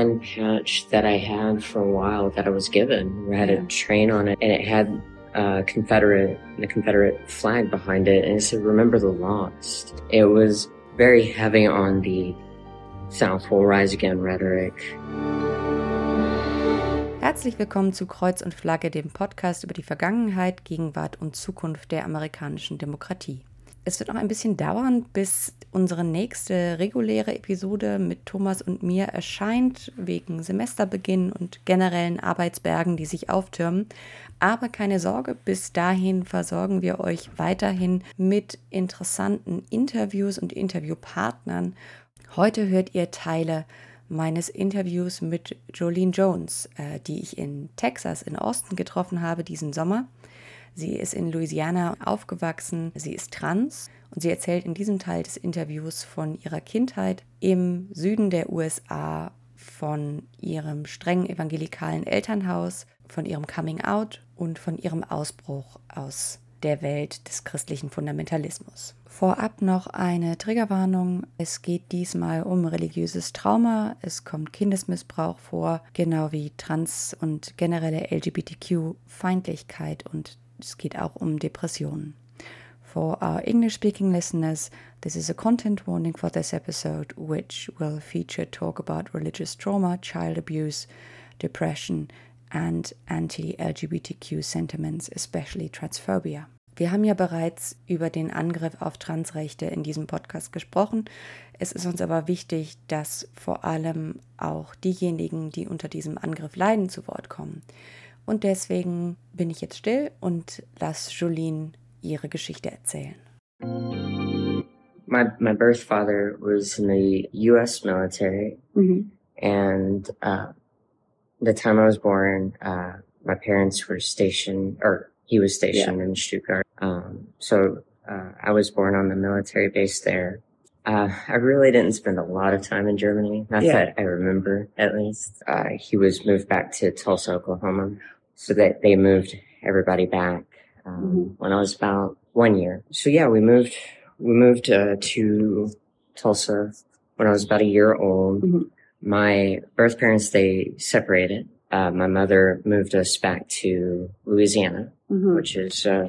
one patch that I had for a while that I was given. It had a train on it and it had a Confederate, the Confederate flag behind it. And it said, remember the lost. It was very heavy on the South will rise again rhetoric. Herzlich willkommen zu Kreuz und Flagge, dem Podcast über die Vergangenheit, Gegenwart und Zukunft der amerikanischen Demokratie. Es wird noch ein bisschen dauern, bis unsere nächste reguläre Episode mit Thomas und mir erscheint, wegen Semesterbeginn und generellen Arbeitsbergen, die sich auftürmen. Aber keine Sorge, bis dahin versorgen wir euch weiterhin mit interessanten Interviews und Interviewpartnern. Heute hört ihr Teile meines Interviews mit Jolene Jones, äh, die ich in Texas, in Austin getroffen habe diesen Sommer. Sie ist in Louisiana aufgewachsen, sie ist trans und sie erzählt in diesem Teil des Interviews von ihrer Kindheit im Süden der USA, von ihrem streng evangelikalen Elternhaus, von ihrem Coming Out und von ihrem Ausbruch aus der Welt des christlichen Fundamentalismus. Vorab noch eine Triggerwarnung. Es geht diesmal um religiöses Trauma. Es kommt Kindesmissbrauch vor, genau wie Trans- und generelle LGBTQ-Feindlichkeit und es geht auch um Depressionen. For our English speaking listeners, this is a content warning for this episode, which will feature talk about religious trauma, child abuse, depression, and anti LGBTQ sentiments, especially transphobia. Wir haben ja bereits über den Angriff auf Transrechte in diesem Podcast gesprochen. Es ist uns aber wichtig, dass vor allem auch diejenigen, die unter diesem Angriff leiden, zu Wort kommen. Und deswegen bin ich jetzt still und lass Jolene ihre Geschichte erzählen. My my birth father was in the U.S. military, Mhm. and uh, the time I was born, uh, my parents were stationed, or he was stationed in Stuttgart. Um, so uh, I was born on the military base there. Uh, I really didn't spend a lot of time in Germany, not Yeah. that I remember at least. Uh, he was moved back to Tulsa, Oklahoma, so that they moved everybody back um, Mhm. when I was about one year. So yeah, we moved we moved uh, to Tulsa when I was about a year old. Mhm. My birth parents they separated. Uh, my mother moved us back to Louisiana, Mhm. which is uh,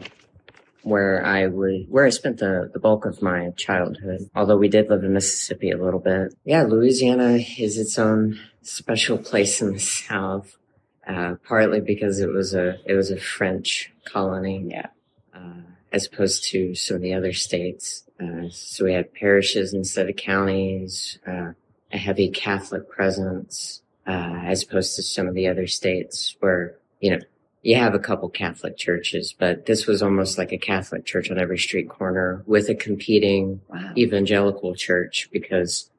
where I would where I spent the the bulk of my childhood. Although we did live in Mississippi a little bit. Yeah, Louisiana is its own special place in the South. Uh, partly because it was a it was a French colony, Yeah. uh, as opposed to some of the other states. Uh, so we had parishes instead of counties, uh, a heavy Catholic presence, uh, as opposed to some of the other states where you know you have a couple Catholic churches, but this was almost like a Catholic church on every street corner with a competing Wow. evangelical church because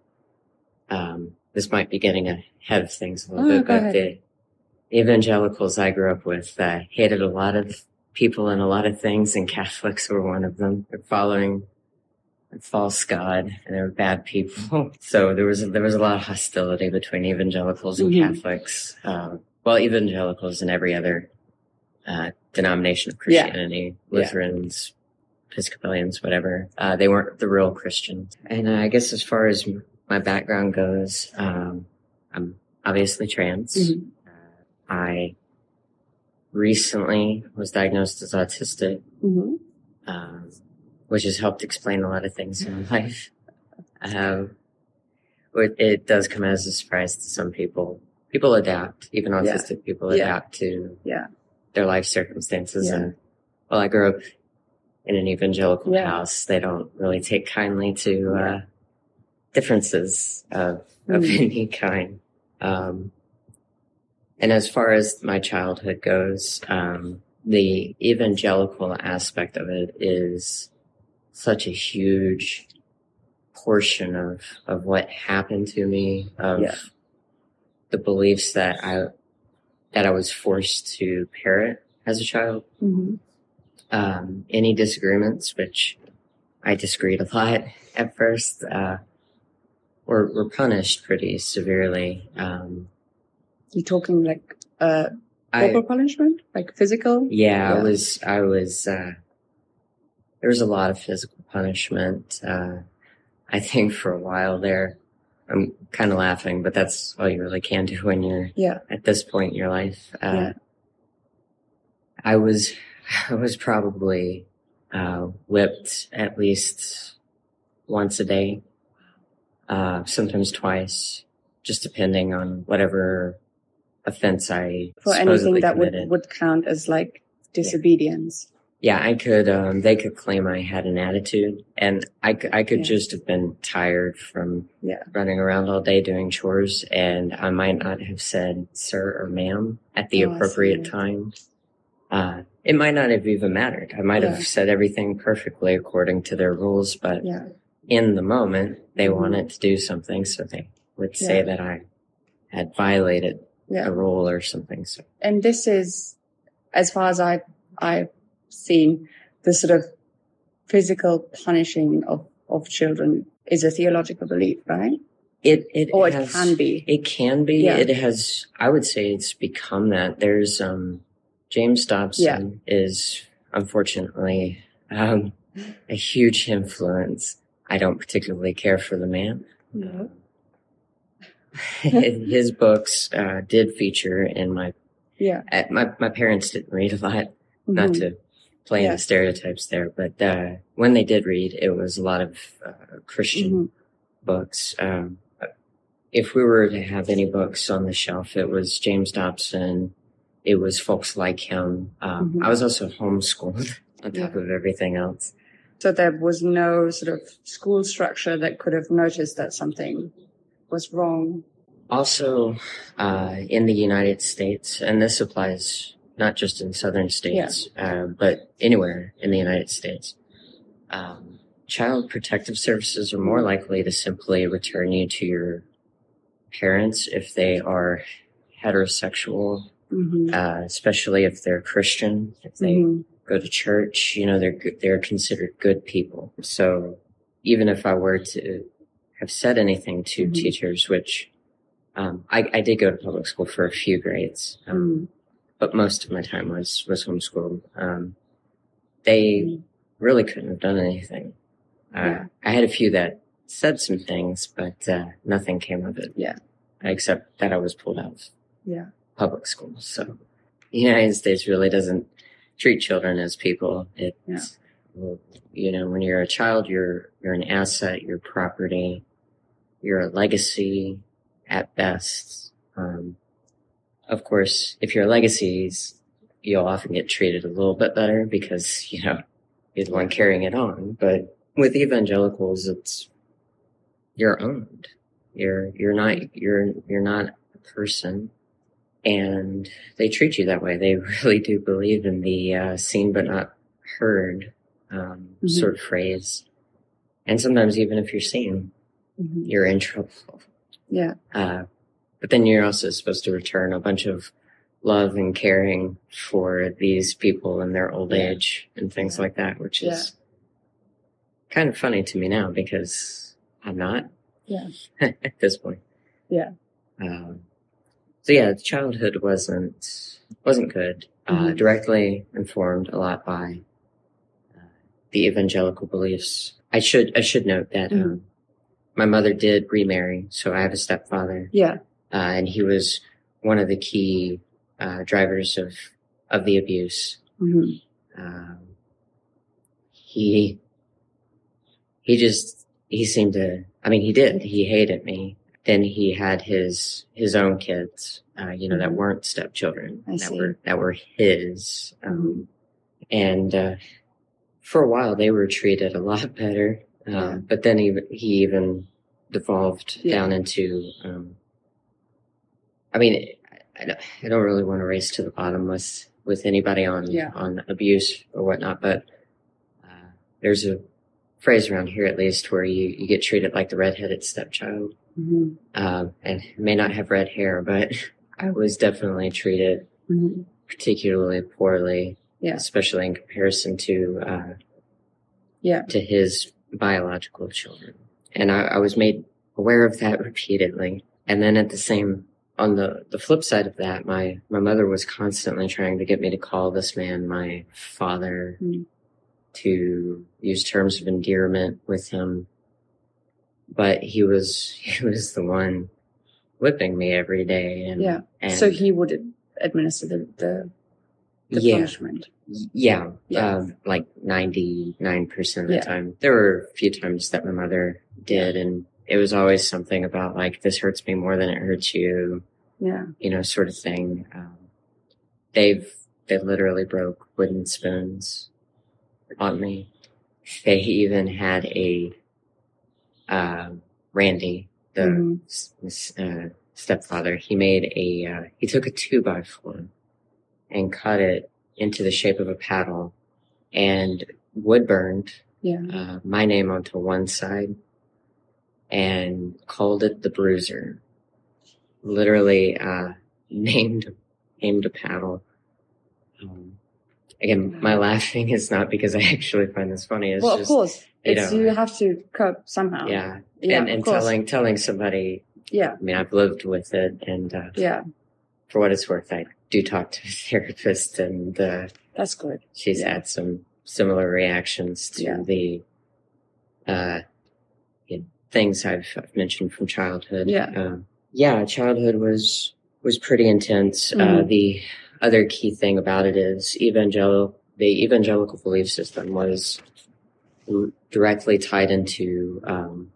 um, this might be getting ahead of things a little Oh, bit, but ahead. the evangelicals I grew up with uh, hated a lot of people and a lot of things, and Catholics were one of them. They're following a false god, and they were bad people. So there was there was a lot of hostility between evangelicals and Mhm. Catholics. Um, well, evangelicals and every other uh, denomination of Christianity, Yeah. Lutherans, Episcopalians, whatever. Uh, they weren't the real Christians. And uh, I guess as far as my background goes, um, I'm obviously trans. Mhm. I recently was diagnosed as autistic, Mhm. um, which has helped explain a lot of things in my life. Um, it, it does come as a surprise to some people. People adapt, even Yeah. autistic people Yeah. adapt to Yeah. their life circumstances. Yeah. And well, I grew up in an evangelical Yeah. house. They don't really take kindly to uh, differences of, of Mm. any kind. Um, and as far as my childhood goes, um, the evangelical aspect of it is such a huge portion of, of what happened to me, of Yeah. the beliefs that I, that I was forced to parrot as a child. Mhm. Um, any disagreements, which I disagreed a lot at first, uh, were, were punished pretty severely. Um, You talking like uh, I, corporal punishment, like physical? Yeah, I was, I was, uh, there was a lot of physical punishment. Uh, I think for a while there, I'm kind of laughing, but that's all you really can do when you're Yeah. at this point in your life. Uh, Yeah. I was, I was probably, uh, whipped at least once a day, uh, sometimes twice, just depending on whatever offense I For anything that would, committed. would count as like disobedience. Yeah, I could, um, they could claim I had an attitude and I I could Yeah. just have been tired from Yeah. running around all day doing chores and I might not have said sir or ma'am at the Oh, appropriate time. Uh, it might not have even mattered. I might Yeah. have said everything perfectly according to their rules, but Yeah. in the moment they Mhm. wanted to do something. So they would say Yeah. that I had violated Yeah. a rule or something. So and this is as far as i i've seen the sort of physical punishing of of children is a theological belief right it, it, or it has- can be It can be. Yeah. It has. I would say it's become that. There's um, James Dobson is unfortunately um, a huge influence. I don't particularly care for the man. no. His books uh, did feature in my, yeah uh, my my parents didn't read a lot. Not Mhm. to play Yeah. into stereotypes there, but uh, when they did read, it was a lot of uh, Christian Mhm. books. Um, if we were to have any books on the shelf, it was James Dobson. It was folks like him. Um, Mhm. I was also homeschooled on top Yeah. of everything else. so there was no sort of school structure that could have noticed that something was wrong. Also, uh, in the United States, and this applies not just in southern states, uh, but anywhere in the United States, um, child protective services are more likely to simply return you to your parents if they are heterosexual, hmm uh, especially if they're Christian, if they hmm go to church, you know, they're they're considered good people. So even if I were to have said anything to Mhm. teachers, which um, I, I did go to public school for a few grades, um, but most of my time was was homeschooled. Um, they Mhm. really couldn't have done anything. Uh, Yeah. I had a few that said some things, but uh, nothing came of it. Yeah. except that I was pulled out of yeah public school. So the United States really doesn't treat children as people. It's, Yeah. well, you know, when you're a child, you're, you're an asset, you're property, you're a legacy at best. Um, of course, if you're legacies, you'll often get treated a little bit better because, you know, you're the one carrying it on. But with evangelicals, it's, you're owned. You're, you're not, you're, you're not a person and they treat you that way. They really do believe in the uh, seen but not heard um, Mhm. sort of phrase. And sometimes even if you're seen, hmm you're in trouble. yeah Uh, but then you're also supposed to return a bunch of love and caring for these people in their old Yeah. age and things Yeah. like that, which Yeah. is kind of funny to me now because I'm not Yeah. at this point. Yeah. Um, so yeah, childhood wasn't wasn't good. Uh, Mhm. directly informed a lot by uh, the evangelical beliefs. I should I should note that Mhm. um, my mother did remarry, so I have a stepfather, yeah uh, and he was one of the key uh, drivers of of the abuse. hmm Um, he he just he seemed to. I mean, he did. He hated me. Then he had his his own kids, uh, you know, that Mhm. weren't stepchildren, I that see. were that were his. Um, Mhm. And uh, for a while, they were treated a lot better. Uh, Yeah. But then he he even devolved Yeah. down into. Um, I mean, I, don't- I don't really want to race to the bottom with with anybody on Yeah. on abuse or whatnot, but uh, there's a phrase around here at least where you you get treated like the redheaded stepchild, hmm um, and may not have red hair, but I was definitely treated hmm particularly poorly, Yeah. especially in comparison to uh, Yeah. to his biological children, and I, I was made aware of that repeatedly, and then at the same on the, the flip side of that, my, my mother was constantly trying to get me to call this man my father, Mm. to use terms of endearment with him. but he was he was the one whipping me every day, and Yeah. and so he would administer the the, the yeah, punishment. yeah, Yeah. um, like ninety nine percent of the Yeah. time. There were a few times that my mother did, and it was always something about like this hurts me more than it hurts you, Yeah. you know, sort of thing. Um, they've they literally broke wooden spoons on me. They even had a uh, Randy, the Mhm. s- uh, stepfather. He made a uh, he took a two by four and cut it into the shape of a paddle and wood burned Yeah. uh, my name onto one side and called it the Bruiser. Literally uh, named named a paddle. Um, again, my laughing is not because I actually find this funny. It's well, of course, you it's know, you have to cope somehow. yeah, Yeah. and, and telling telling somebody. Yeah. I mean, I've lived with it, and uh, Yeah. For what it's worth, I do talk to a therapist, and uh, That's good. she's Yeah. had some similar reactions to Yeah. the uh, you know, things I've, I've mentioned from childhood. Yeah. Um, yeah, childhood was was pretty intense. Uh, Mhm. the other key thing about it is evangelical. The evangelical belief system was directly tied into. Um,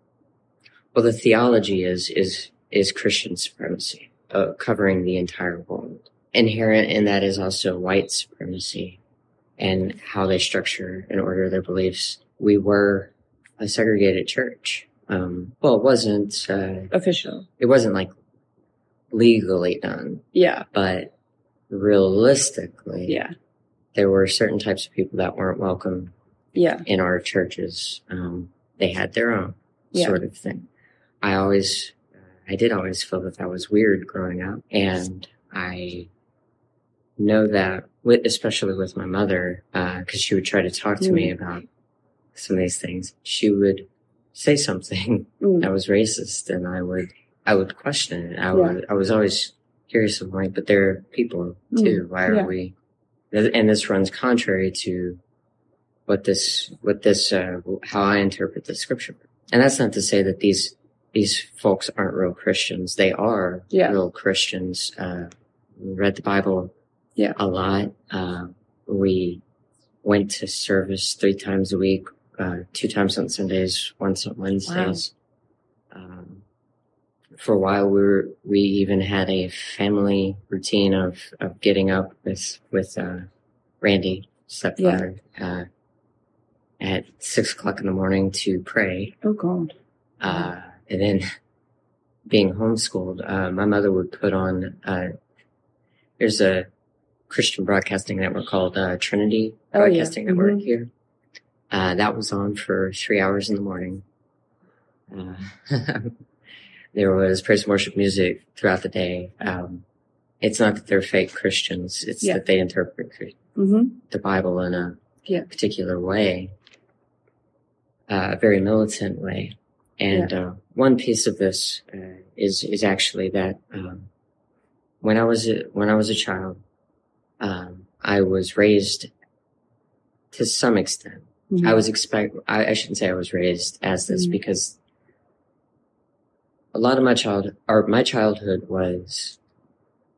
well, the theology is is is Christian supremacy, uh, covering the entire world. Inherent in that is also white supremacy and how they structure and order their beliefs. We were a segregated church. Um, well, it wasn't. Uh, Official. it wasn't like legally done, Yeah. but realistically, Yeah. there were certain types of people that weren't welcome Yeah. in our churches. Um, they had their own Yeah. sort of thing. I always, I did always feel that that was weird growing up, and I know that, with, especially with my mother, because she would try to talk to me about some of these things. She would say something Mm. that was racist, and I would, I would question it. I Yeah. would, I was always curious of like, but there are people Mm. too. Why are Yeah. we? And this runs contrary to what this, what this, uh, how I interpret the scripture. And that's not to say that these, these folks aren't real Christians. They are Yeah. real Christians. Uh, we read the Bible Yeah. a lot. Uh, we went to service three times a week, uh, two times on Sundays, once on Wednesdays. Um, for a while, we were, we even had a family routine of, of getting up with, with, uh, Randy, stepfather, uh, at six o'clock in the morning to pray. Oh God. Uh, and then being homeschooled, uh, my mother would put on, uh, there's a Christian broadcasting network called, uh, Trinity Oh, yeah. Broadcasting Network Mhm. here. Uh, that was on for three hours in the morning. Uh, there was praise and worship music throughout the day. Um, it's not that they're fake Christians. It's Yeah. that they interpret Mm-hmm. the Bible in a Yeah. particular way, uh, a very militant way. And uh, one piece of this uh, is is actually that um, when I was a, when I was a child, um, I was raised to some extent. Mm-hmm. I was expect. I, I shouldn't say I was raised as this Mhm. because a lot of my child or my childhood was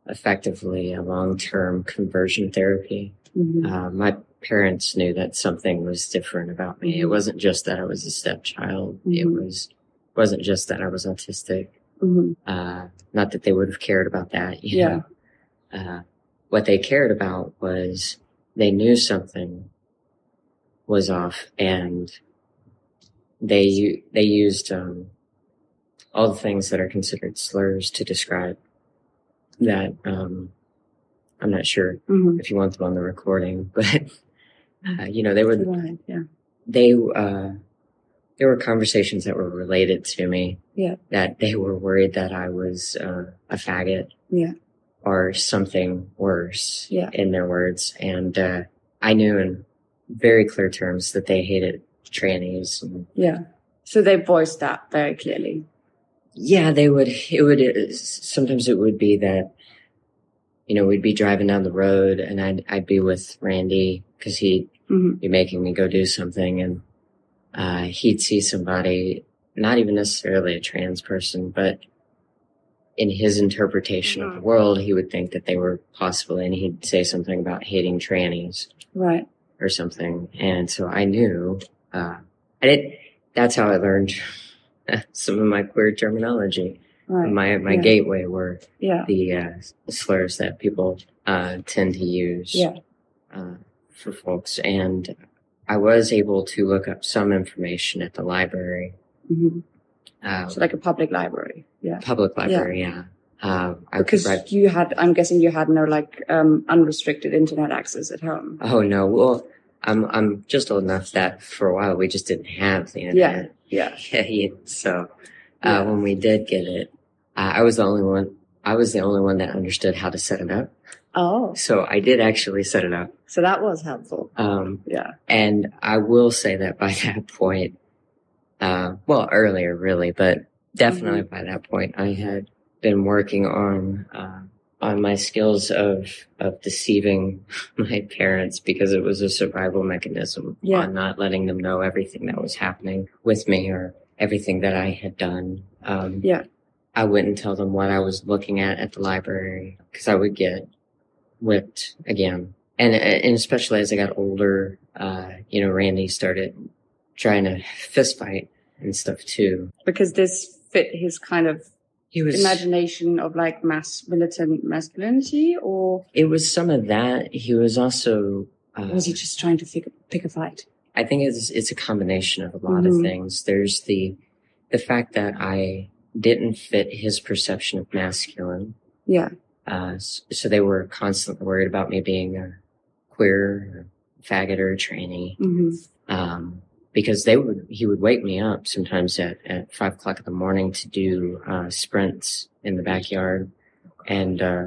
effectively a long term conversion therapy. Mm-hmm. Uh, my parents knew that something was different about me. It Mhm. wasn't just that I was a stepchild. It Mhm. was wasn't just that I was autistic. Mm-hmm. Uh, not that they would have cared about that. You Yeah. Know? Uh, what they cared about was they knew something was off, and they they used um, all the things that are considered slurs to describe that. Um, I'm not sure Mm-hmm. if you want them on the recording, but uh, you know they were Right. Yeah. they uh there were conversations that were related to me Yeah. that they were worried that I was uh, a faggot Yeah. or something worse Yeah. in their words and uh I knew in very clear terms that they hated trannies and Yeah. So they voiced that very clearly. yeah they would it would uh, sometimes it would be that you know we'd be driving down the road and I'd I'd be with Randy cuz he'd Mm-hmm. be making me go do something and uh, he'd see somebody not even necessarily a trans person, but in his interpretation of the Mhm. world, he would think that they were possibly, and he'd say something about hating trannies Right. or something. And so I knew, uh, I did, that's how I learned some of my queer terminology. Right. My, my Yeah. gateway were yeah. the uh, slurs that people uh, tend to use Yeah. Uh, for folks. And I was able to look up some information at the library, hmm uh, So like a public library. Yeah. public library, yeah. Uh, I Because read, you had, I'm guessing you had no like um, unrestricted internet access at home. oh no, well, I'm I'm just old enough that for a while we just didn't have the internet. Yeah. Yeah. yeah. So uh, Yeah. when we did get it, uh, I was the only one. I was the only one that understood how to set it up. Oh, So I did actually set it up. so that was helpful. Um, Yeah. And I will say that by that point, uh, well, earlier really, but definitely by that point, I had been working on, uh, on my skills of, of deceiving my parents because it was a survival mechanism Yeah. on not letting them know everything that was happening with me or everything that I had done. Um, Yeah. I wouldn't tell them what I was looking at at the library because I would get whipped again. And, and especially as I got older, uh, you know, Randy started trying to fist fight and stuff too. Because this fit his kind of He was, imagination of like mass militant masculinity, or it was some of that. He was also, uh, was he just trying to pick, pick a fight? I think it's, it's a combination of a lot Mhm. of things. There's the, the fact that I didn't fit his perception of masculine. Yeah. Uh, so they were constantly worried about me being a queer, or faggot, or a tranny. hmm Um, because they would, he would wake me up sometimes at, at five o'clock in the morning to do, uh, sprints in the backyard and, uh,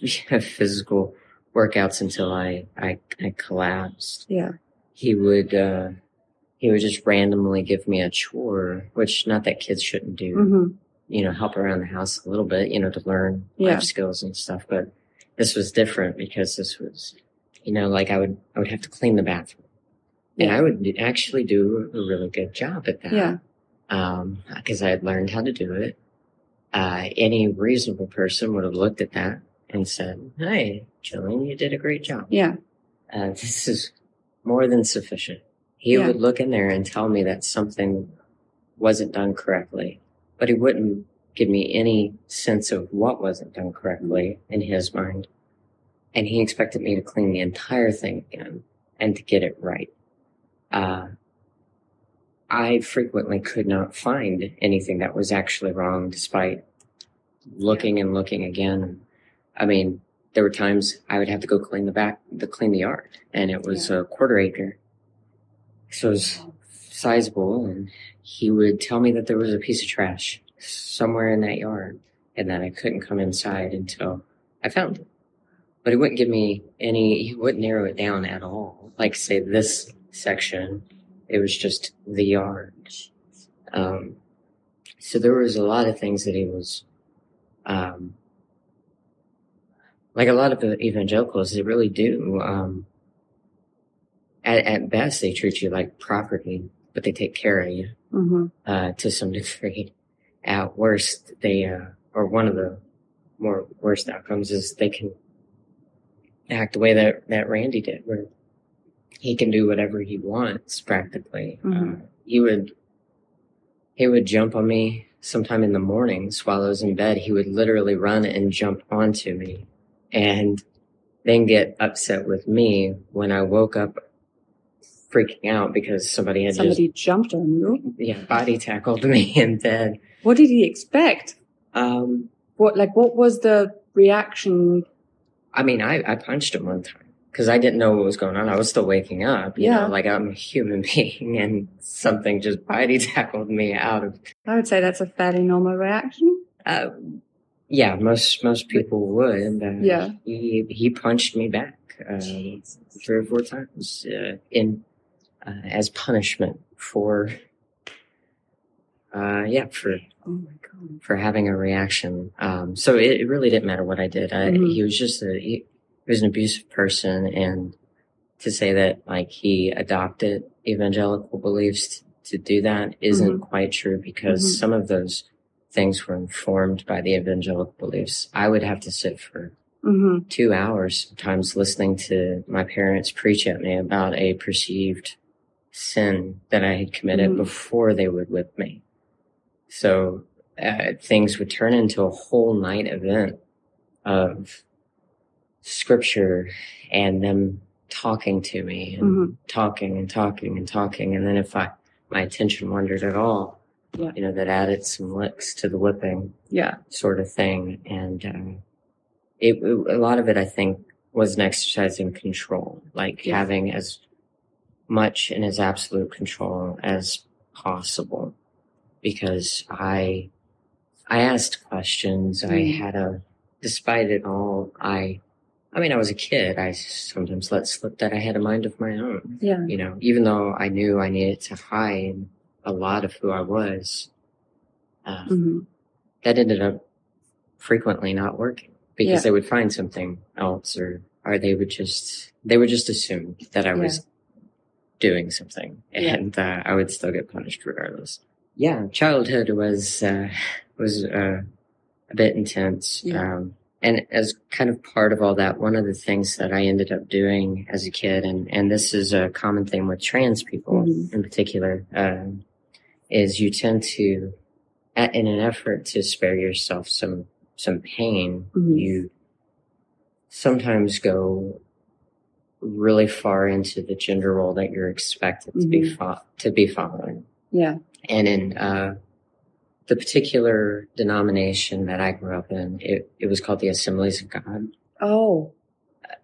physical workouts until I, I, I collapsed. Yeah. He would, uh, he would just randomly give me a chore, which not that kids shouldn't do hmm you know, help around the house a little bit, you know, to learn Yeah. life skills and stuff. But this was different because this was, you know, like I would, I would have to clean the bathroom and I would actually do a really good job at that. Yeah. Um, cause I had learned how to do it. Uh, any reasonable person would have looked at that and said, Hey, Jillian, you did a great job. Yeah. Uh, this is more than sufficient. He Yeah. would look in there and tell me that something wasn't done correctly, but he wouldn't give me any sense of what wasn't done correctly in his mind. And he expected me to clean the entire thing again and to get it right. Uh, I frequently could not find anything that was actually wrong despite looking and looking again. I mean, there were times I would have to go clean the back, the clean the yard and it was a quarter acre. So it was sizable and he would tell me that there was a piece of trash somewhere in that yard and that I couldn't come inside until I found it. But he wouldn't give me any, he wouldn't narrow it down at all. Like say this section, it was just the yard. Um, so there was a lot of things that he was, um, like a lot of evangelicals, they really do, um, at, at best, they treat you like property, but they take care of you hmm uh, to some degree. At worst, they uh, or one of the more worst outcomes is they can act the way that that Randy did, where he can do whatever he wants practically. Mhm. Uh, he would he would jump on me sometime in the mornings while I was in bed. He would literally run and jump onto me, and then get upset with me when I woke up freaking out because somebody had Somebody jumped on you. yeah body tackled me in bed. What did he expect? Um, What like what was the reaction? I mean, I, I punched him one time because I didn't know what was going on. I was still waking up, you Yeah. know, like I'm a human being and something just body tackled me out of, I would say that's a fairly normal reaction. uh, yeah, most, most people would. Uh, Yeah. He, he punched me back, uh, three or four times, uh, in, uh, as punishment for, uh, yeah, for Oh my god. for having a reaction. Um, so it, it really didn't matter what I did. I, Mhm. He was just a, he, he was an abusive person. And to say that like he adopted evangelical beliefs to do that isn't Mhm. quite true because Mhm. some of those things were informed by the evangelical beliefs. I would have to sit for Mm-hmm. two hours sometimes listening to my parents preach at me about a perceived sin that I had committed Mhm. before they would whip me. So uh, things would turn into a whole night event of scripture and them talking to me and Mhm. talking and talking and talking. And then if I, my attention wandered at all, Yeah. you know, that added some licks to the whipping Yeah. sort of thing. And, uh, it, it, a lot of it, I think, was an exercise in control, like Yeah. having as much in as absolute control as possible. Because I, I asked questions. I Mm. had a, despite it all, I, I mean, I was a kid. I sometimes let slip that I had a mind of my own. Yeah. You know, even though I knew I needed to hide a lot of who I was, uh, Mm-hmm. that ended up frequently not working because Yeah. they would find something else or or they would just they would just assume that I was doing something Yeah. and uh, I would still get punished regardless. Yeah, childhood was uh, was uh, a bit intense. Yeah. Um, and as kind of part of all that, one of the things that I ended up doing as a kid, and, and this is a common thing with trans people Mhm. in particular, um, is you tend to, in an effort to spare yourself some some pain, Mhm. you sometimes go really far into the gender role that you're expected to be Mhm. fo- to be following. Yeah. And in uh, the particular denomination that I grew up in, it, it was called the Assemblies of God. Oh.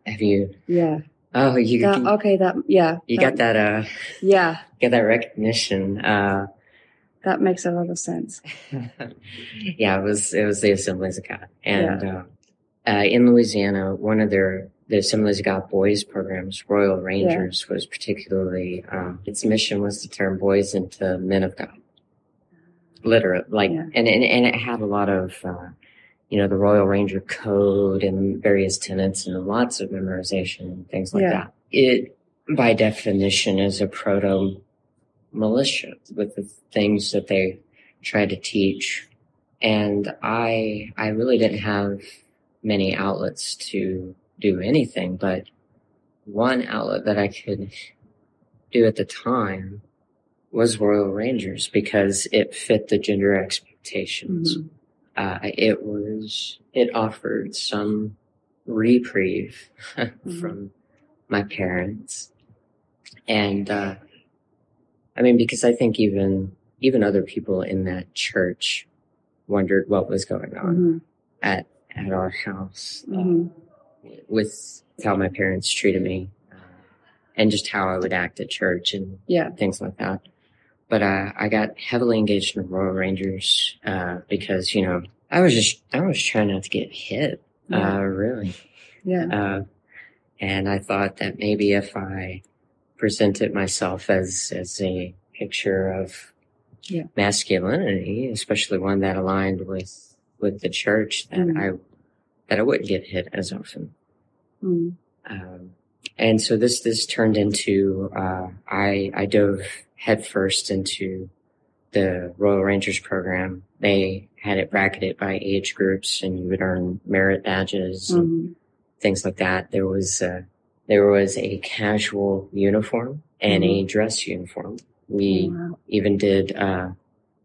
Have you? Yeah. Oh, you That, okay. That. Yeah. you got that uh Yeah. get that recognition. Uh, That makes a lot of sense. yeah, it was it was the Assemblies of God, and uh, uh, in Louisiana, one of their the Assemblies of God boys programs, Royal Rangers, was particularly um, its mission was to turn boys into men of God. Literate, like, Yeah. and, and and it had a lot of, uh, you know, the Royal Ranger code and various tenets and lots of memorization and things like Yeah. that. It, by definition, is a proto militia with the things that they try to teach. And I, I really didn't have many outlets to do anything, but one outlet that I could do at the time was Royal Rangers because it fit the gender expectations. Mhm. Uh, it was, it offered some reprieve from my parents. And, uh, I mean, because I think even, even other people in that church wondered what was going on Mhm. at, at our house Mhm. With how my parents treated me uh, and just how I would act at church and Yeah. things like that. But uh, I got heavily engaged in the Royal Rangers uh, because you know I was just I was trying not to get hit, Yeah. uh, really, Yeah. uh, and I thought that maybe if I presented myself as as a picture of Yeah. masculinity, especially one that aligned with with the church, that Mhm. I that I wouldn't get hit as often. Mm. Um, and so this this turned into uh, I I dove headfirst into the Royal Rangers program. They had it bracketed by age groups, and you would earn merit badges and Mhm. things like that. There was uh, there was a casual uniform and a dress uniform. We Wow. even did uh,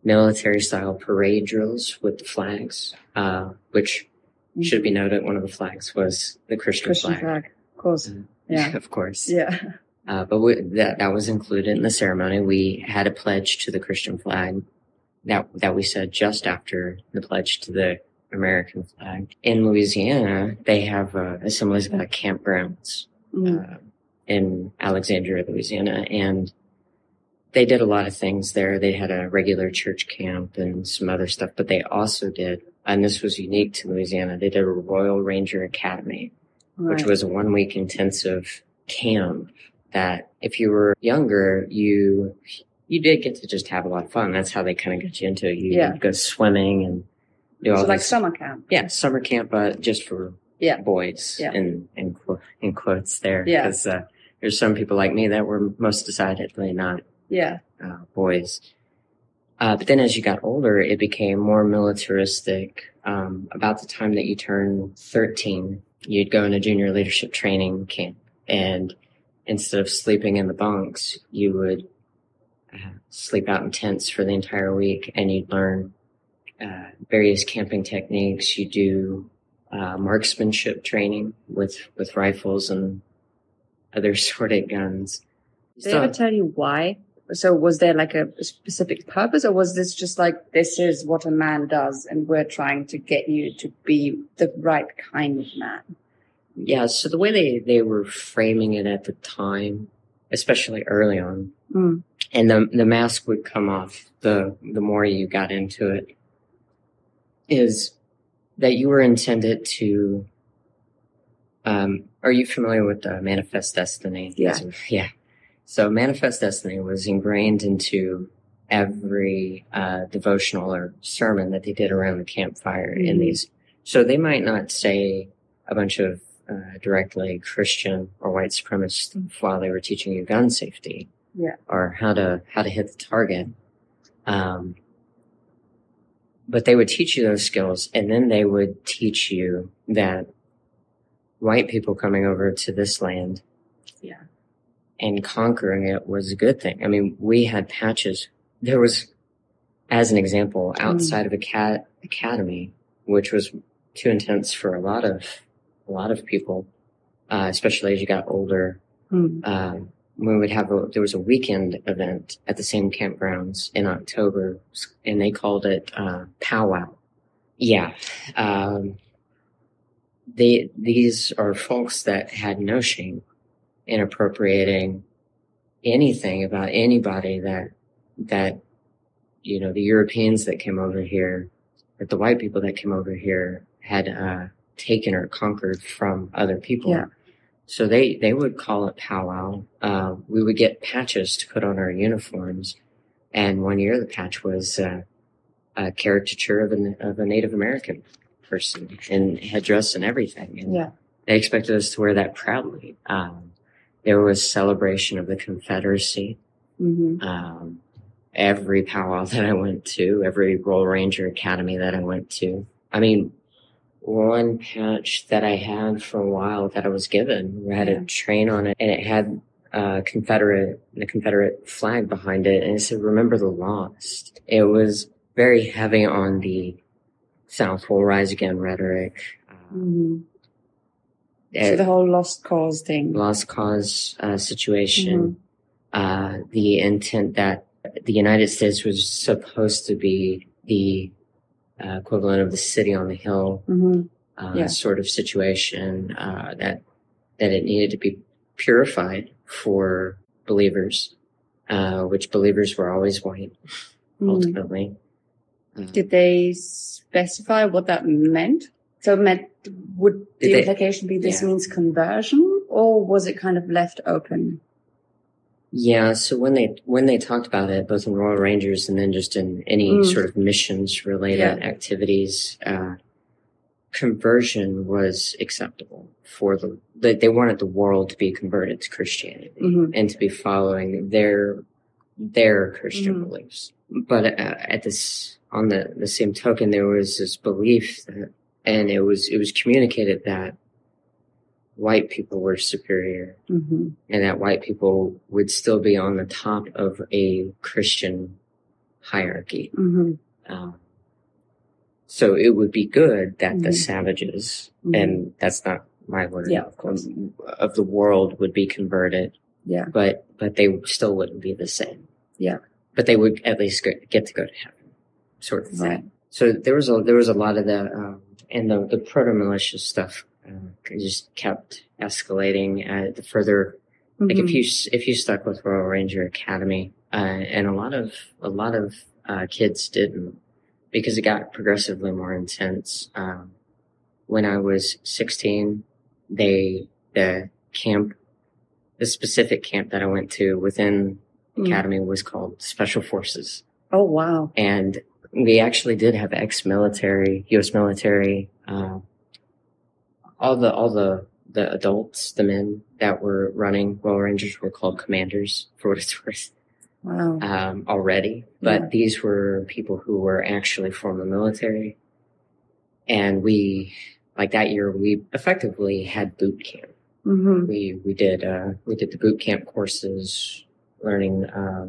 military style parade drills with the flags, uh, which should be noted. One of the flags was the Christian, Christian flag. flag. Of course. Yeah. of course. Yeah. Uh, but we, that that was included in the ceremony. We had a pledge to the Christian flag that that we said just after the pledge to the American flag. In Louisiana, they have uh, assemblies God campgrounds Mm. uh, in Alexandria, Louisiana, and they did a lot of things there. They had a regular church camp and some other stuff, but they also did, and this was unique to Louisiana. They did a Royal Ranger Academy which was a one week intensive camp that if you were younger, you, you did get to just have a lot of fun. That's how they kind of got you into it. You Yeah. go swimming and do all so like this. summer camp. yeah, summer camp, but just for Yeah. boys Yeah. in, in, in quotes there. Yeah. Cause, uh, there's some people like me that were most decidedly not Yeah. uh, boys. Uh, but then as you got older, it became more militaristic. Um, about the time that you turned 13, you'd go into junior leadership training camp. And instead of sleeping in the bunks, you would uh, sleep out in tents for the entire week and you'd learn uh, various camping techniques. You do uh, marksmanship training with, with rifles and other sorted guns. Did they ever tell you why? So was there like a specific purpose or was this just like, this is what a man does and we're trying to get you to be the right kind of man? Yeah, so the way they, they were framing it at the time, especially early on, Mm. and the the mask would come off the the more you got into it, is that you were intended to. Um, are you familiar with the Manifest Destiny? Yeah. Yeah. So Manifest Destiny was ingrained into every uh, devotional or sermon that they did around the campfire in Mhm. these. So they might not say a bunch of uh, directly Christian or white supremacist stuff while they were teaching you gun safety, Yeah. or how to how to hit the target. Um, but they would teach you those skills, and then they would teach you that white people coming over to this land Yeah. And conquering it was a good thing. I mean, we had patches. There was, as an example, outside of a cat academy, which was too intense for a lot of a lot of people, uh, especially as you got older. Mm. Um, we would have a there was a weekend event at the same campgrounds in October, and they called it uh, powwow. Yeah, um, they these are folks that had no shame in appropriating anything about anybody that that you know the Europeans that came over here, or the white people that came over here had uh, taken or conquered from other people. Yeah. So they they would call it powwow. Uh, we would get patches to put on our uniforms, and one year the patch was uh, a caricature of a of a Native American person in headdress and everything. And Yeah. they expected us to wear that proudly. Um, there was celebration of the Confederacy. hmm Um, every powwow that I went to, every Royal Ranger Academy that I went to. I mean, one patch that I had for a while that I was given I had Yeah. a train on it and it had uh, Confederate, the Confederate flag behind it. And it said, remember the lost. It was very heavy on the South will rise again rhetoric. Um, hmm So the whole lost cause thing. lost cause uh, situation, Mhm. uh, the intent that the United States was supposed to be the uh, equivalent of the city on the hill hmm uh, Yeah. sort of situation uh, that that it needed to be purified for believers, uh, which believers were always white Mm. ultimately. Uh, Did they specify what that meant? So it meant, would the implication be this yeah. means conversion or was it kind of left open? Yeah, so when they when they talked about it, both in Royal Rangers and then just in any Mm. sort of missions related Yeah. activities, uh, conversion was acceptable for the they, they wanted the world to be converted to Christianity Mhm. and to be following their their Christian Mhm. beliefs. But uh, at this on the the same token, there was this belief that, and it was it was communicated that white people were superior hmm and that white people would still be on the top of a Christian hierarchy. hmm Um, so it would be good that the Mhm. savages, Mhm. and that's not my word, Yeah, of course. um, of the world would be converted, Yeah. but but they still wouldn't be the same. Yeah. but they would at least get, get to go to heaven, sort of thing. So there was a there was a lot of the um, and the the proto militia stuff uh, just kept escalating. Uh, the further like Mhm. if you if you stuck with Royal Ranger Academy, uh, and a lot of a lot of uh, kids didn't because it got progressively more intense. Um, when I was 16, they the camp, the specific camp that I went to within Mm. Academy was called Special Forces, Oh, wow. and we actually did have ex-military, U.S. military, uh, all the all the the adults, the men that were running Royal Rangers were called commanders for what it's worth. Wow. um, already, but Yeah. these were people who were actually from the military. And we, like that year, we effectively had boot camp. hmm We, we did, uh, we did the boot camp courses, learning, uh,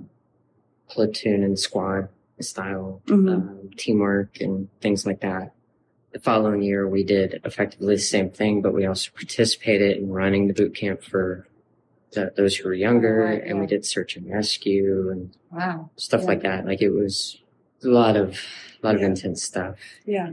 platoon and squad style, hmm um, teamwork and things like that. The following year, we did effectively the same thing, but we also participated in running the boot camp for the, those who were younger, Right, and we did search and rescue and Wow. stuff Yeah. like that. Like it was a lot of, a lot of intense stuff. Yeah.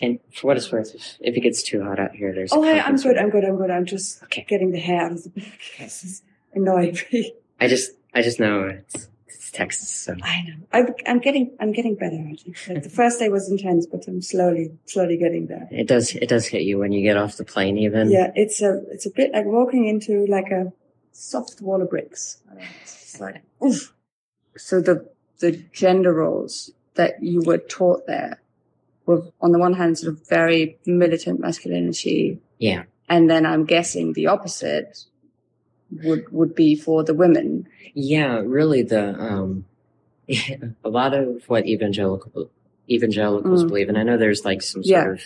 And for what it's worth, if, if it gets too hot out here, there's. Oh, hey, I'm good. I'm good. I'm good. I'm just Okay. getting the hair out of the back. This is annoying me. I just, I just know it's, it's Texas, so. I know. I'm, I'm getting, I'm getting better. I think. Like the first day was intense, but I'm slowly, slowly getting there. It does, it does hit you when you get off the plane, even. Yeah, it's a, it's a bit like walking into like a soft wall of bricks. I don't know, It's like, oof. So the, the gender roles that you were taught there were on the one hand sort of very militant masculinity, Yeah. and then I'm guessing the opposite would would be for the women. Yeah, really the um a lot of what evangelical evangelicals Mm. believe and I know there's like some sort Yeah. of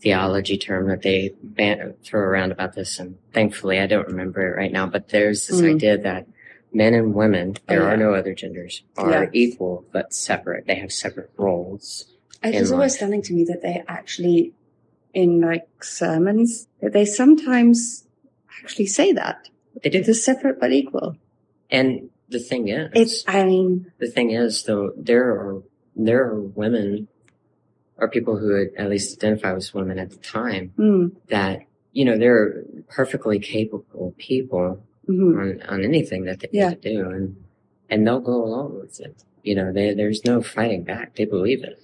theology term that they ban- throw around about this and thankfully I don't remember it right now but there's this Mm. idea that men and women there Oh, are no other genders are Yeah. equal but separate they have separate roles It is always stunning to me that they actually, in like sermons, that they sometimes actually say that they did they're separate but equal. and the thing is It's, I mean, the thing is though there are there are women or people who at least identify as women at the time mm, that you know they're perfectly capable people mhm. on on anything that they Yeah. need to do and and they'll go along with it you know they, there's no fighting back they believe it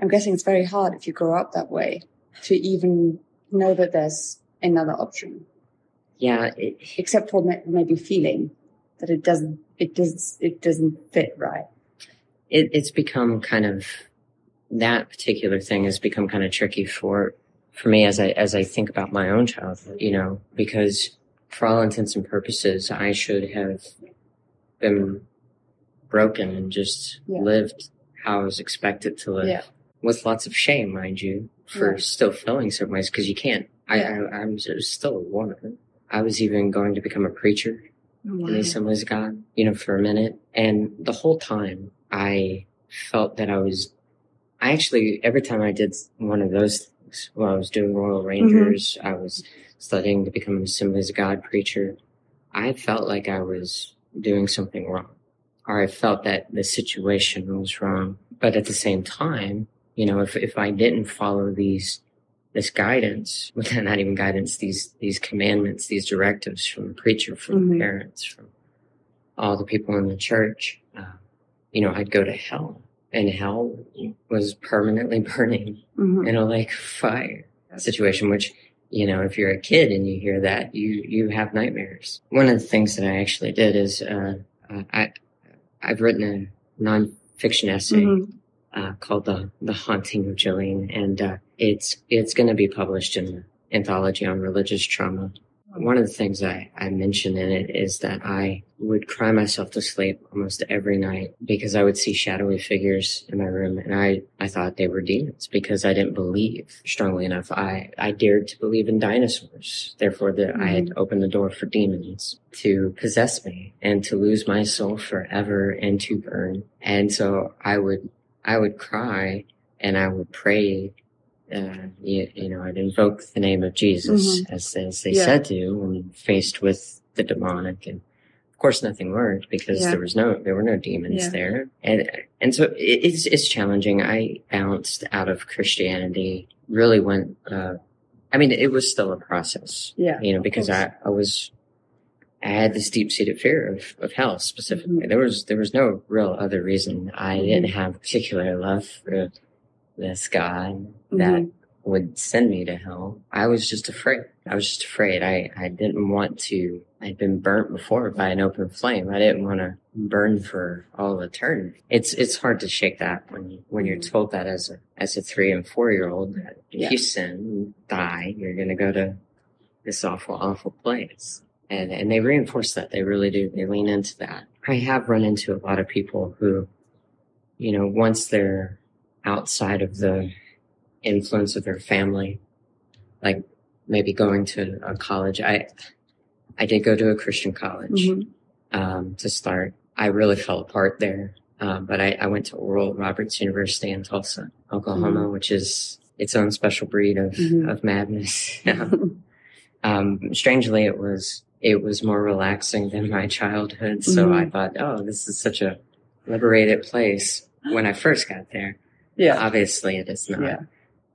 I'm guessing it's very hard if you grow up that way to even know that there's another option, yeah it, except for maybe feeling that it doesn't, it does, it doesn't fit right. it it's become kind of that particular thing has become kind of tricky for for me as I as I think about my own childhood, you know, because for all intents and purposes, I should have been broken and just Yeah. lived how I was expected to live, Yeah. with lots of shame, mind you, for Yeah. still feeling certain ways because you can't. I, I I was still a woman. I was even going to become a preacher oh, in the Assemblies of God, you know, for a minute. And the whole time I felt that I was, I actually, every time I did one of those things, while I was doing Royal mm-hmm. Rangers, I was studying to become an Assemblies of God preacher, I felt like I was doing something wrong. Or I felt that the situation was wrong. But at the same time, you know, if, if I didn't follow these this guidance, well, not even guidance, these these commandments, these directives from the preacher, from Mhm. the parents, from all the people in the church, uh, you know, I'd go to hell, and hell was permanently burning Mhm. in a lake of fire situation. Which, you know, if you're a kid and you hear that, you you have nightmares. One of the things that I actually did is uh, uh, I I've written a nonfiction essay Mhm. uh, called the the haunting of Jillian, and uh, it's it's going to be published in the anthology on religious trauma. One of the things I, I mention in it is that I would cry myself to sleep almost every night because I would see shadowy figures in my room and I, I thought they were demons because I didn't believe strongly enough. I, I dared to believe in dinosaurs. Therefore, that I had mm-hmm. opened the door for demons to possess me and to lose my soul forever and to burn. And so I would I would cry and I would pray. Uh, you, you know, I'd invoke the name of Jesus as, as they Yeah. said to when faced with the demonic. And of course, nothing worked because Yeah. there was no, there were no demons Yeah. there. And, and so it, it's, it's challenging. I bounced out of Christianity, really went, uh, I mean, it was still a process, Yeah. you know, because. I, I was, I had this deep seated fear of, of hell specifically. Mhm. There was, there was no real other reason. I Mhm. didn't have particular love for this God that Mhm. would send me to hell. I was just afraid. I was just afraid. I, I didn't want to, I'd been burnt before by an open flame. I didn't want to burn for all eternity. It's, it's hard to shake that when you, when you're Mhm. told that as a, as a three and four year old that if Yeah. you sin, you die, you're going to go to this awful, awful place. and and they reinforce that. They really do. They lean into that. I have run into a lot of people who, you know, once they're outside of the influence of their family, like maybe going to a college. I I did go to a Christian college Mm-hmm. um, to start. I really fell apart there, um, but I, I went to Oral Roberts University in Tulsa, Oklahoma, which is its own special breed of Mhm. of madness. um, strangely, it was it was more relaxing than my childhood, so. I thought, oh, this is such a liberated place when I first got there. Yeah. Obviously, it is not. Yeah.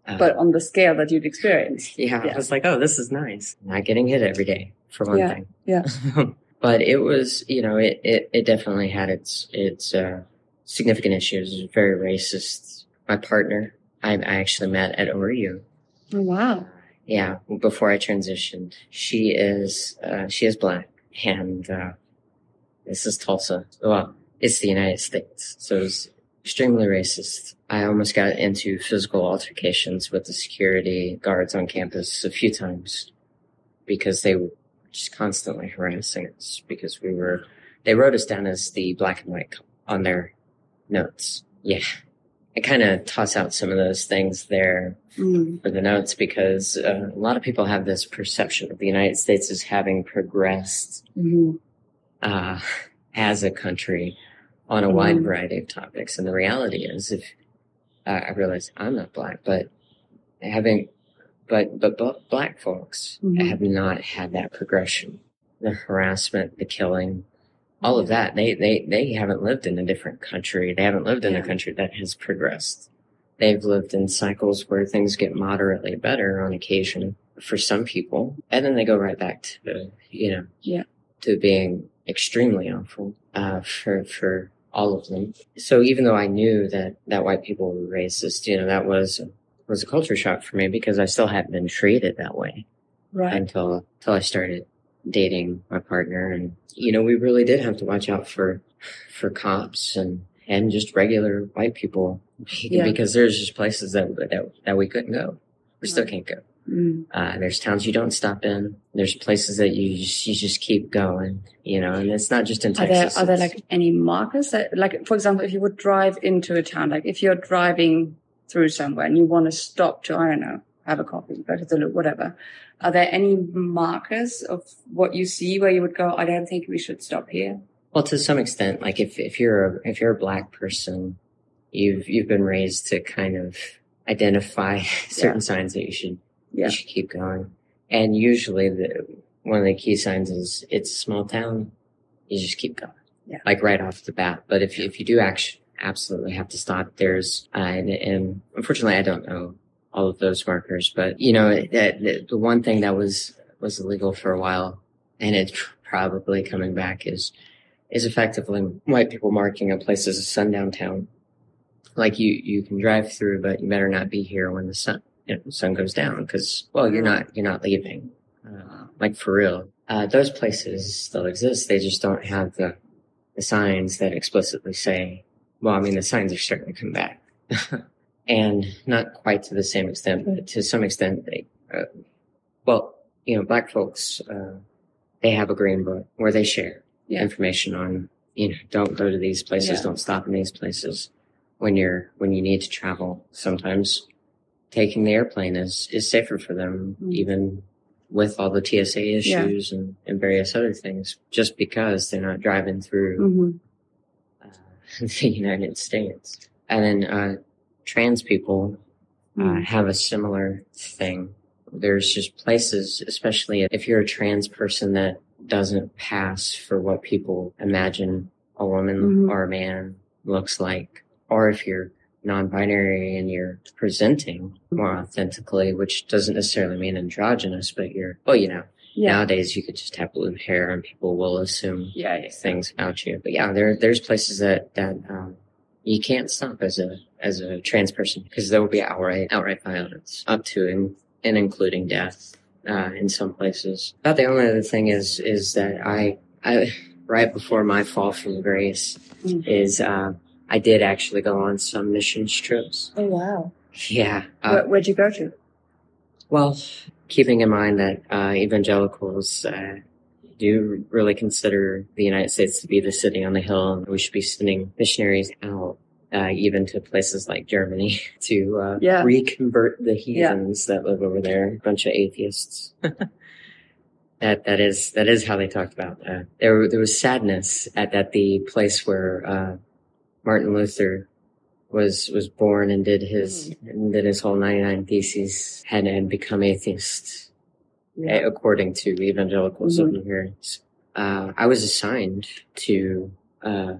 Uh, But on the scale that you'd experience. yeah, Yeah. I was like, oh, this is nice. Not getting hit every day, for one Yeah, thing. yeah. but it was, you know, it, it, it definitely had its, its, uh, significant issues. It was very racist. My partner, I, I actually met at ORU. Oh, wow. Yeah, before I transitioned. She is, uh, she is black and, uh, this is Tulsa. Well, it's the United States. So it's extremely racist. I almost got into physical altercations with the security guards on campus a few times because they were just constantly harassing us because we were, they wrote us down as the black and white on their notes. Yeah. I kind of toss out some of those things there Mm. for the notes because uh, a lot of people have this perception of the United States as having progressed Mhm. uh, as a country on a wide Mhm. variety of topics. And the reality is, if uh, I realize I'm not black, but having, but but, black folks Mhm. have not had that progression, the harassment, the killing. All of that, they, they, they haven't lived in a different country. They haven't lived in Yeah. a country that has progressed. They've lived in cycles where things get moderately better on occasion for some people, and then they go right back to, you know, Yeah. to being extremely awful, uh, for, for all of them. So even though I knew that, that white people were racist, you know, that was, was a culture shock for me because I still hadn't been treated that way Right. until, until I started dating my partner. And, you know, we really did have to watch out for, for cops and, and just regular white people Yeah. because there's just places that, that, that we couldn't go. We still can't go. Mm. Uh, there's towns you don't stop in. There's places that you just, you just keep going, you know, and it's not just in Are there, Texas. are there like any markers that, like, for example, if you would drive into a town, like if you're driving through somewhere and you want to stop to, I don't know, have a coffee, go to the loo, whatever. Are there any markers of what you see where you would go, I don't think we should stop here? Well, to some extent, like if, if you're a, if you're a black person, you've, you've been raised to kind of identify certain signs that you should, Yeah. you should keep going. And usually the, one of the key signs is it's a small town. You just keep going. Yeah. Like right off the bat. But if, you- if you do actually absolutely have to stop, there's, uh, and, and unfortunately I don't know all of those markers, but you know, that, the, the one thing that was, was illegal for a while and it's probably coming back is, is effectively white people marking a place as a sundown town. Like you, you can drive through, but you better not be here when the sun, you know, sun goes down because, well, you're not, you're not leaving. Uh, like for real. Uh, those places still exist. They just don't have the, the signs that explicitly say, well, I mean, the signs are starting to come back. and not quite to the same extent, but to some extent, they, uh, well, you know, black folks, uh, they have a green book where they share Yeah. information on, you know, don't go to these places, Yeah. don't stop in these places when you're, when you need to travel. Sometimes taking the airplane is, is safer for them, Mm. even with all the TSA issues and, and various other things, just because they're not driving through Mm-hmm. uh, the United States. And then, uh, trans people, uh, Mm. have a similar thing. There's just places, especially if you're a trans person that doesn't pass for what people imagine a woman Mhm. or a man looks like, or if you're non-binary and you're presenting more authentically, which doesn't necessarily mean androgynous, but you're, well, you know, Yeah. nowadays you could just have blue hair and people will assume Yeah. yeah. things about you. But yeah, there there's places that that um, you can't stop as a as a trans person because there will be outright outright violence up to and, and including death uh, in some places. About the only other thing is is that I I right before my fall from grace Mm. is uh, I did actually go on some missions trips. Oh, wow. Yeah. Uh, Where, where'd you go to? well, keeping in mind that uh, evangelicals, uh, do really consider the United States to be the city on the hill, and we should be sending missionaries out. Uh, even to places like Germany to uh, Yeah. reconvert the heathens that live over there, a bunch of atheists. that that is that is how they talked about. Uh, there there was sadness at at the place where uh, Martin Luther was was born and did his and did his whole ninety nine theses had and become atheist Yeah. according to evangelicals Mhm. over here. Uh, I was assigned to. Uh,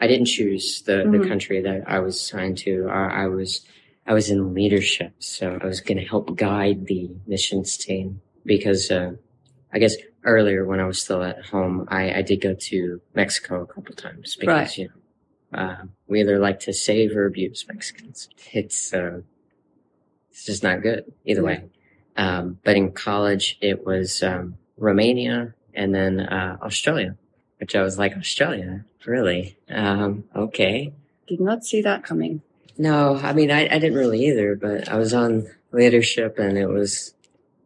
I didn't choose the the Mhm. country that I was assigned to. I, I was I was in leadership, so I was going to help guide the missions team because uh, I guess earlier when I was still at home, I, I did go to Mexico a couple times because Right. you know uh, we either like to save or abuse Mexicans. It's uh, it's just not good either way. Um, but in college, it was um, Romania and then uh, Australia, which I was like, Australia, really? Um, okay. Did not see that coming. No, I mean, I, I didn't really either, but I was on leadership and it was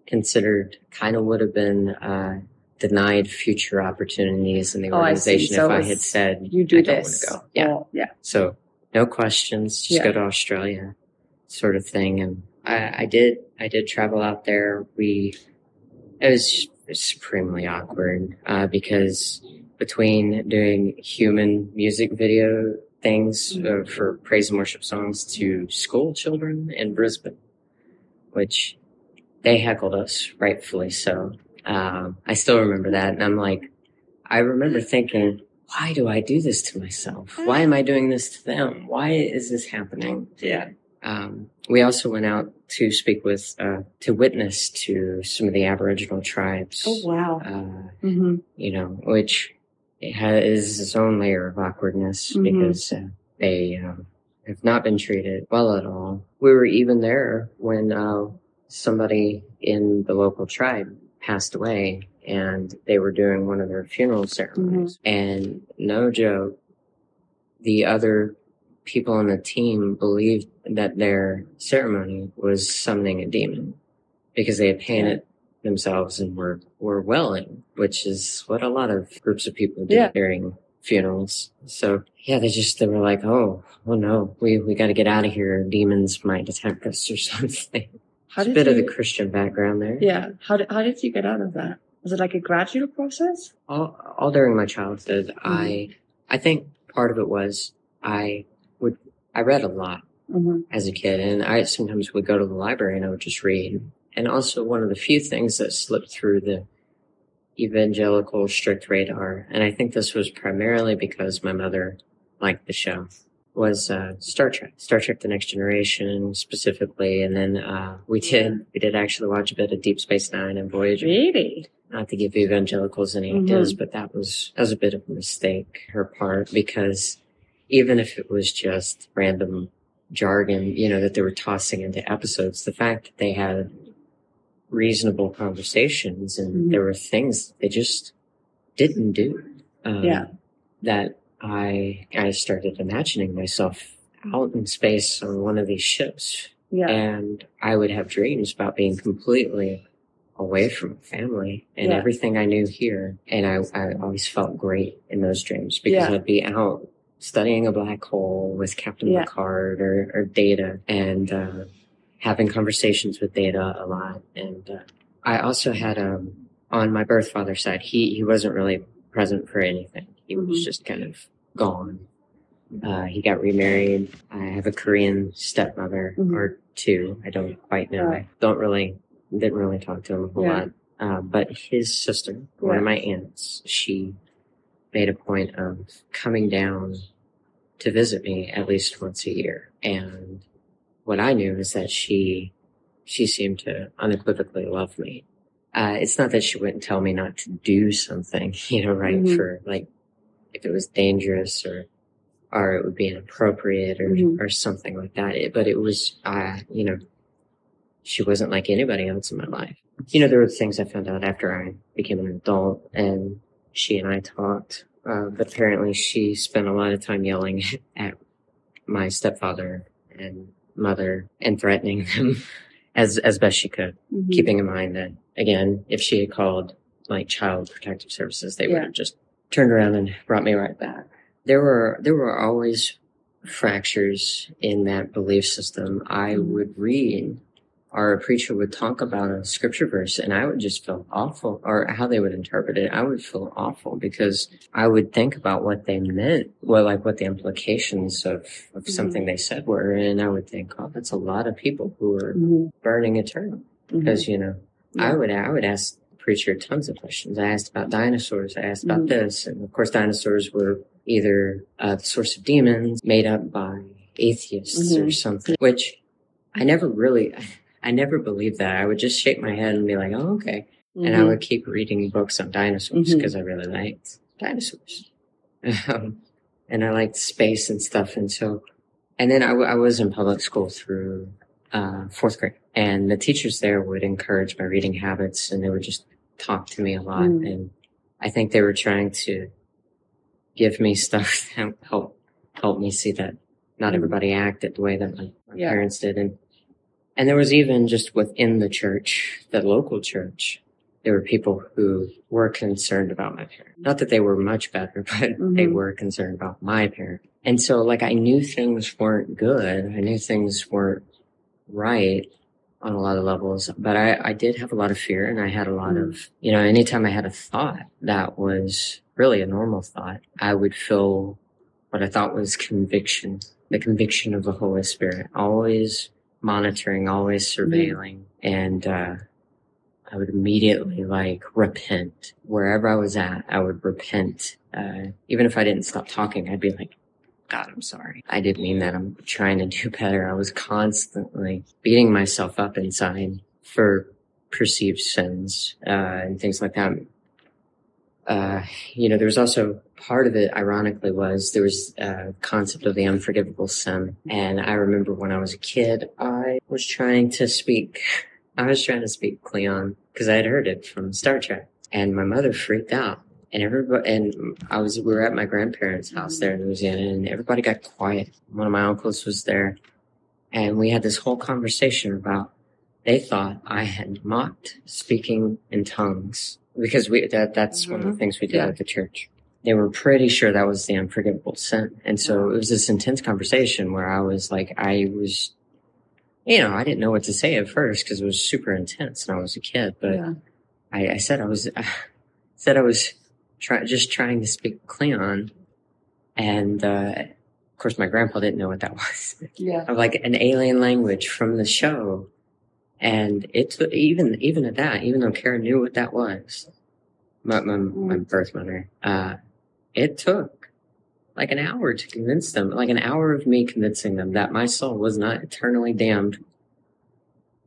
considered kind of would have been uh, denied future opportunities in the Oh, I organization So if I had said, You do I don't this. want to go. Yeah. Yeah. So no questions, just Yeah. go to Australia sort of thing. And I, I did, I did travel out there. We, it was supremely awkward, uh, because between doing human music video things uh, for praise and worship songs to school children in Brisbane, which they heckled us, rightfully so. Um, I still remember that. And I'm like, I remember thinking, why do I do this to myself? Why am I doing this to them? Why is this happening? Yeah. Um, we also went out to speak with, uh, to witness to some of the Aboriginal tribes. Oh wow. Uh, hmm you know, which has its own layer of awkwardness Mhm. because uh, they um, have not been treated well at all. We were even there when uh, somebody in the local tribe passed away and they were doing one of their funeral ceremonies. Mm-hmm. And no joke, the other people on the team believed that their ceremony was summoning a demon because they had painted themselves and were, were welling, which is what a lot of groups of people do Yeah. during funerals. So yeah, they just, they were like, oh, oh no, we, we got to get out of here. Demons might attack us or something. How It's a bit you, of the Christian background there. Yeah. How did how did you get out of that? Was it like a gradual process? all, all during my childhood, Mm-hmm. I, I think part of it was I would, I read a lot hmm as a kid and I sometimes would go to the library and I would just read. And also one of the few things that slipped through the evangelical strict radar, and I think this was primarily because my mother liked the show, was uh, Star Trek, Star Trek: The Next Generation specifically, and then uh, we did we did actually watch a bit of Deep Space Nine and Voyager Really? not to give evangelicals any Mhm. ideas, but that was that was a bit of a mistake her part because even if it was just random jargon, you know, that they were tossing into episodes, the fact that they had reasonable conversations and Mhm. there were things they just didn't do. Um, Yeah. That I I started imagining myself out in space on one of these ships Yeah. and I would have dreams about being completely away from family and Yeah. everything I knew here. And I, I always felt great in those dreams because Yeah. I'd be out studying a black hole with Captain Yeah. Picard or, or Data and uh, having conversations with Data a lot. And uh, I also had um, on my birth father's side, he he wasn't really present for anything. He was Mhm. just kind of gone. Uh, he got remarried. I have a Korean stepmother Mhm. or two. I don't quite know. Right. I don't really, didn't really talk to him a whole Yeah. lot. Uh, but his sister, one Yeah. of my aunts, she made a point of coming down to visit me at least once a year. And what I knew is that she, she seemed to unequivocally love me. Uh, it's not that she wouldn't tell me not to do something, you know, right? Mhm. For like, if it was dangerous or, or it would be inappropriate or, Mhm. or something like that. It, but it was, uh, you know, she wasn't like anybody else in my life. You know, there were things I found out after I became an adult and she and I talked. Uh, but apparently she spent a lot of time yelling at my stepfather and mother and threatening them as, as best she could Mhm. keeping in mind that again, if she had called like child protective services, they Yeah. would have just turned around and brought me right back. There were there were always fractures in that belief system. I Mhm. would read or a preacher would talk about a scripture verse and I would just feel awful or how they would interpret it. I would feel awful because I would think about what they meant, well, like what the implications of, of Mhm. something they said were. And I would think, oh, that's a lot of people who are Mhm. burning eternal Mhm. because, you know, I would, I would ask preacher tons of questions. I asked about dinosaurs. I asked about Mhm. this. And of course, dinosaurs were either uh, the source of demons made up by atheists or Mhm. something, which I never really, I never believed that. I would just shake my head and be like, oh, okay. And I Mhm. would keep reading books on dinosaurs because I really liked dinosaurs. Um, and I liked space and stuff. And so, and then I, w- I was in public school through uh, fourth grade, and the teachers there would encourage my reading habits, and they would just talk to me a lot. Mm. And I think they were trying to give me stuff that help help me see that not Mm. everybody acted the way that my, my Yeah. parents did, and and there was even just within the church, the local church, there were people who were concerned about my parents. Not that they were much better, but they Mhm. were concerned about my parents. And so, like, I knew things weren't good. I knew things weren't right on a lot of levels, but I, I did have a lot of fear and I had a lot Mm. of, you know, anytime I had a thought that was really a normal thought, I would feel what I thought was conviction, the conviction of the Holy Spirit, always monitoring, always surveilling. And, uh, I would immediately like repent wherever I was at. I would repent. Uh, even if I didn't stop talking, I'd be like, God, I'm sorry. I didn't mean that. I'm trying to do better. I was constantly beating myself up inside for perceived sins, uh, and things like that. Uh, you know, there was also part of it, ironically, was there was a concept of the unforgivable sin. And I remember when I was a kid, I was trying to speak, I was trying to speak Klingon because I had heard it from Star Trek and my mother freaked out. And everybody, and I was, we were at my grandparents' house there in Louisiana and everybody got quiet. One of my uncles was there and we had this whole conversation about they thought I had mocked speaking in tongues because we that that's one of the mm-hmm. things we did Yeah. at the church. They were pretty sure that was the unforgivable sin, and so it was this intense conversation where I was like, I was, you know, I didn't know what to say at first because it was super intense, and I was a kid. But Yeah. I, I said I was, I said I was try, just trying to speak Klingon, and uh, of course my grandpa didn't know what that was Yeah. of like an alien language from the show. And it took even even at that, even though Karen knew what that was, my my, my birth mother, uh, it took like an hour to convince them, like an hour of me convincing them that my soul was not eternally damned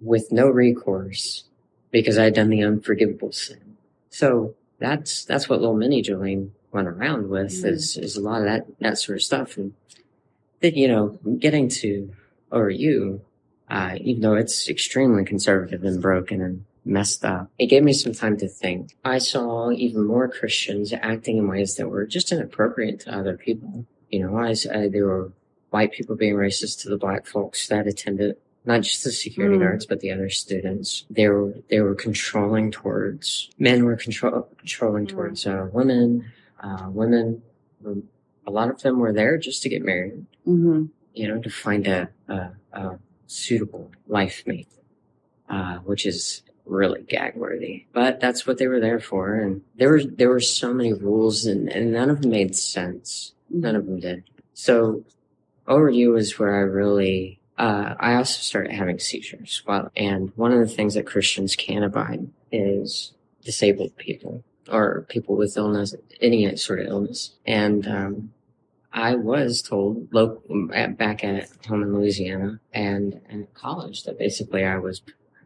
with no recourse because I had done the unforgivable sin. So that's that's what little mini Jolene went around with Mm. is is a lot of that that sort of stuff and that you know getting to ORU, uh, even though it's extremely conservative and broken and messed up, it gave me some time to think. I saw even more Christians acting in ways that were just inappropriate to other people. You know, I, uh, there were white people being racist to the black folks that attended not just the security Mm. guards, but the other students. They were, they were controlling towards, men were control, controlling Mm. towards, uh, women, uh, women, were, a lot of them were there just to get married Mm-hmm. you know, to find a, a, a suitable life mate, uh, which is really gag worthy. But that's what they were there for. And there were, there were so many rules and, and none of them made sense. None of them did. So ORU is where I really, uh, I also started having seizures. Well, and one of the things that Christians can't abide is disabled people or people with illness, any sort of illness. And, um, I was told at, back at home in Louisiana and, and at college that basically I was,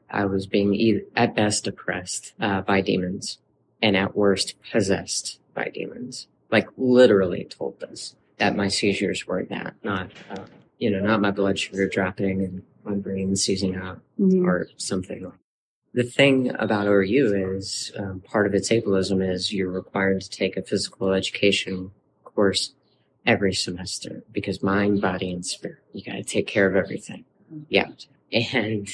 I was being either, at best oppressed, uh, by demons and at worst possessed by demons. Like literally told us that my seizures were that, not, uh, you know, not my blood sugar dropping and my brain seizing up Mm-hmm. or something. The thing about ORU is um, part of its ableism is you're required to take a physical education course every semester because mind, body, and spirit. You got to take care of everything. Yeah, and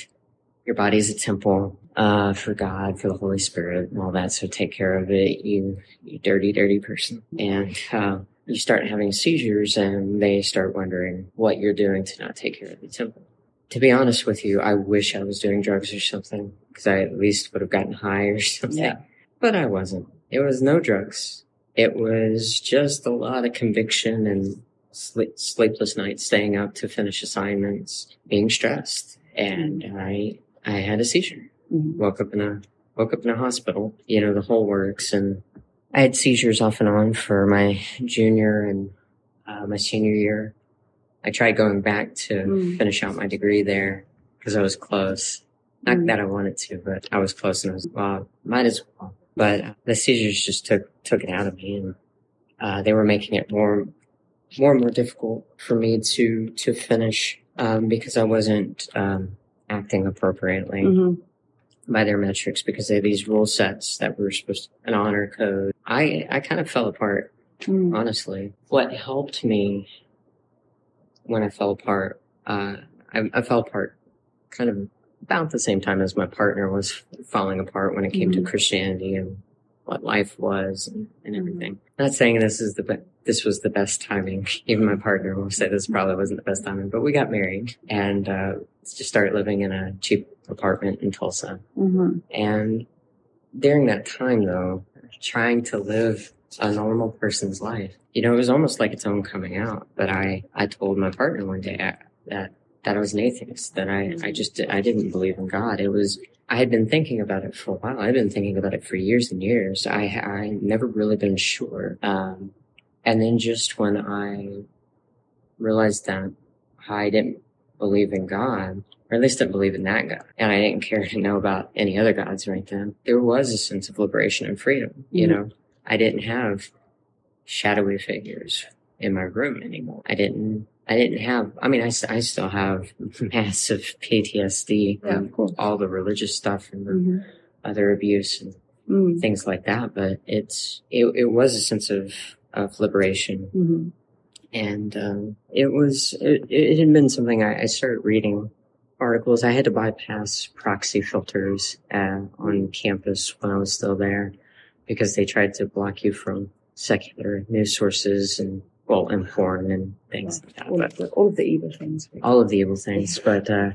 your body is a temple uh, for God, for the Holy Spirit and all that. So take care of it, you, you dirty, dirty person. And, uh, you start having seizures and they start wondering what you're doing to not take care of the temple. To be honest with you, I wish I was doing drugs or something because I at least would have gotten high or something. Yeah. But I wasn't. It was no drugs. It was just a lot of conviction and sleep, sleepless nights, staying up to finish assignments, being stressed. And I, I had a seizure. Mhm. Woke up in a, woke up in a hospital, you know, the whole works. And I had seizures off and on for my junior and uh, my senior year. I tried going back to Mm. finish out my degree there because I was close. Not Mm. that I wanted to, but I was close and I was, well, might as well. But the seizures just took, took it out of me and, uh, they were making it more, more and more difficult for me to, to finish, um, because I wasn't, um, acting appropriately Mhm. by their metrics because they have these rule sets that were supposed to, an honor code. I, I kind of fell apart Mm. honestly. What helped me when I fell apart, uh, I, I fell apart kind of about the same time as my partner was falling apart when it came Mhm. to Christianity and what life was and, and everything. Not saying this is the be- this was the best timing. Even my partner will say this probably wasn't the best timing, but we got married and uh, just started living in a cheap apartment in Tulsa. Mhm. And during that time, though, trying to live a normal person's life, you know, it was almost like its own coming out. But I, I told my partner one day uh, that that I was an atheist. That I, I just, I didn't believe in God. It was. I had been thinking about it for a while. I'd been thinking about it for years and years. I, I never really been sure. Um, and then just when I realized that I didn't believe in God, or at least didn't believe in that God. And I didn't care to know about any other gods right then. There was a sense of liberation and freedom. You Mhm. know, I didn't have shadowy figures in my room anymore. I didn't, I didn't have, I mean, I, I still have massive PTSD Yeah, and of course. all the religious stuff and the Mhm. other abuse and Mm. things like that. But it's, it, it was a sense of, of liberation Mhm. and um, it was it, it had been something I, I started reading articles. I had to bypass proxy filters uh, on campus when I was still there because they tried to block you from secular news sources and well, and porn and things like that. All But of the, all of the evil things. all of the evil things. But uh,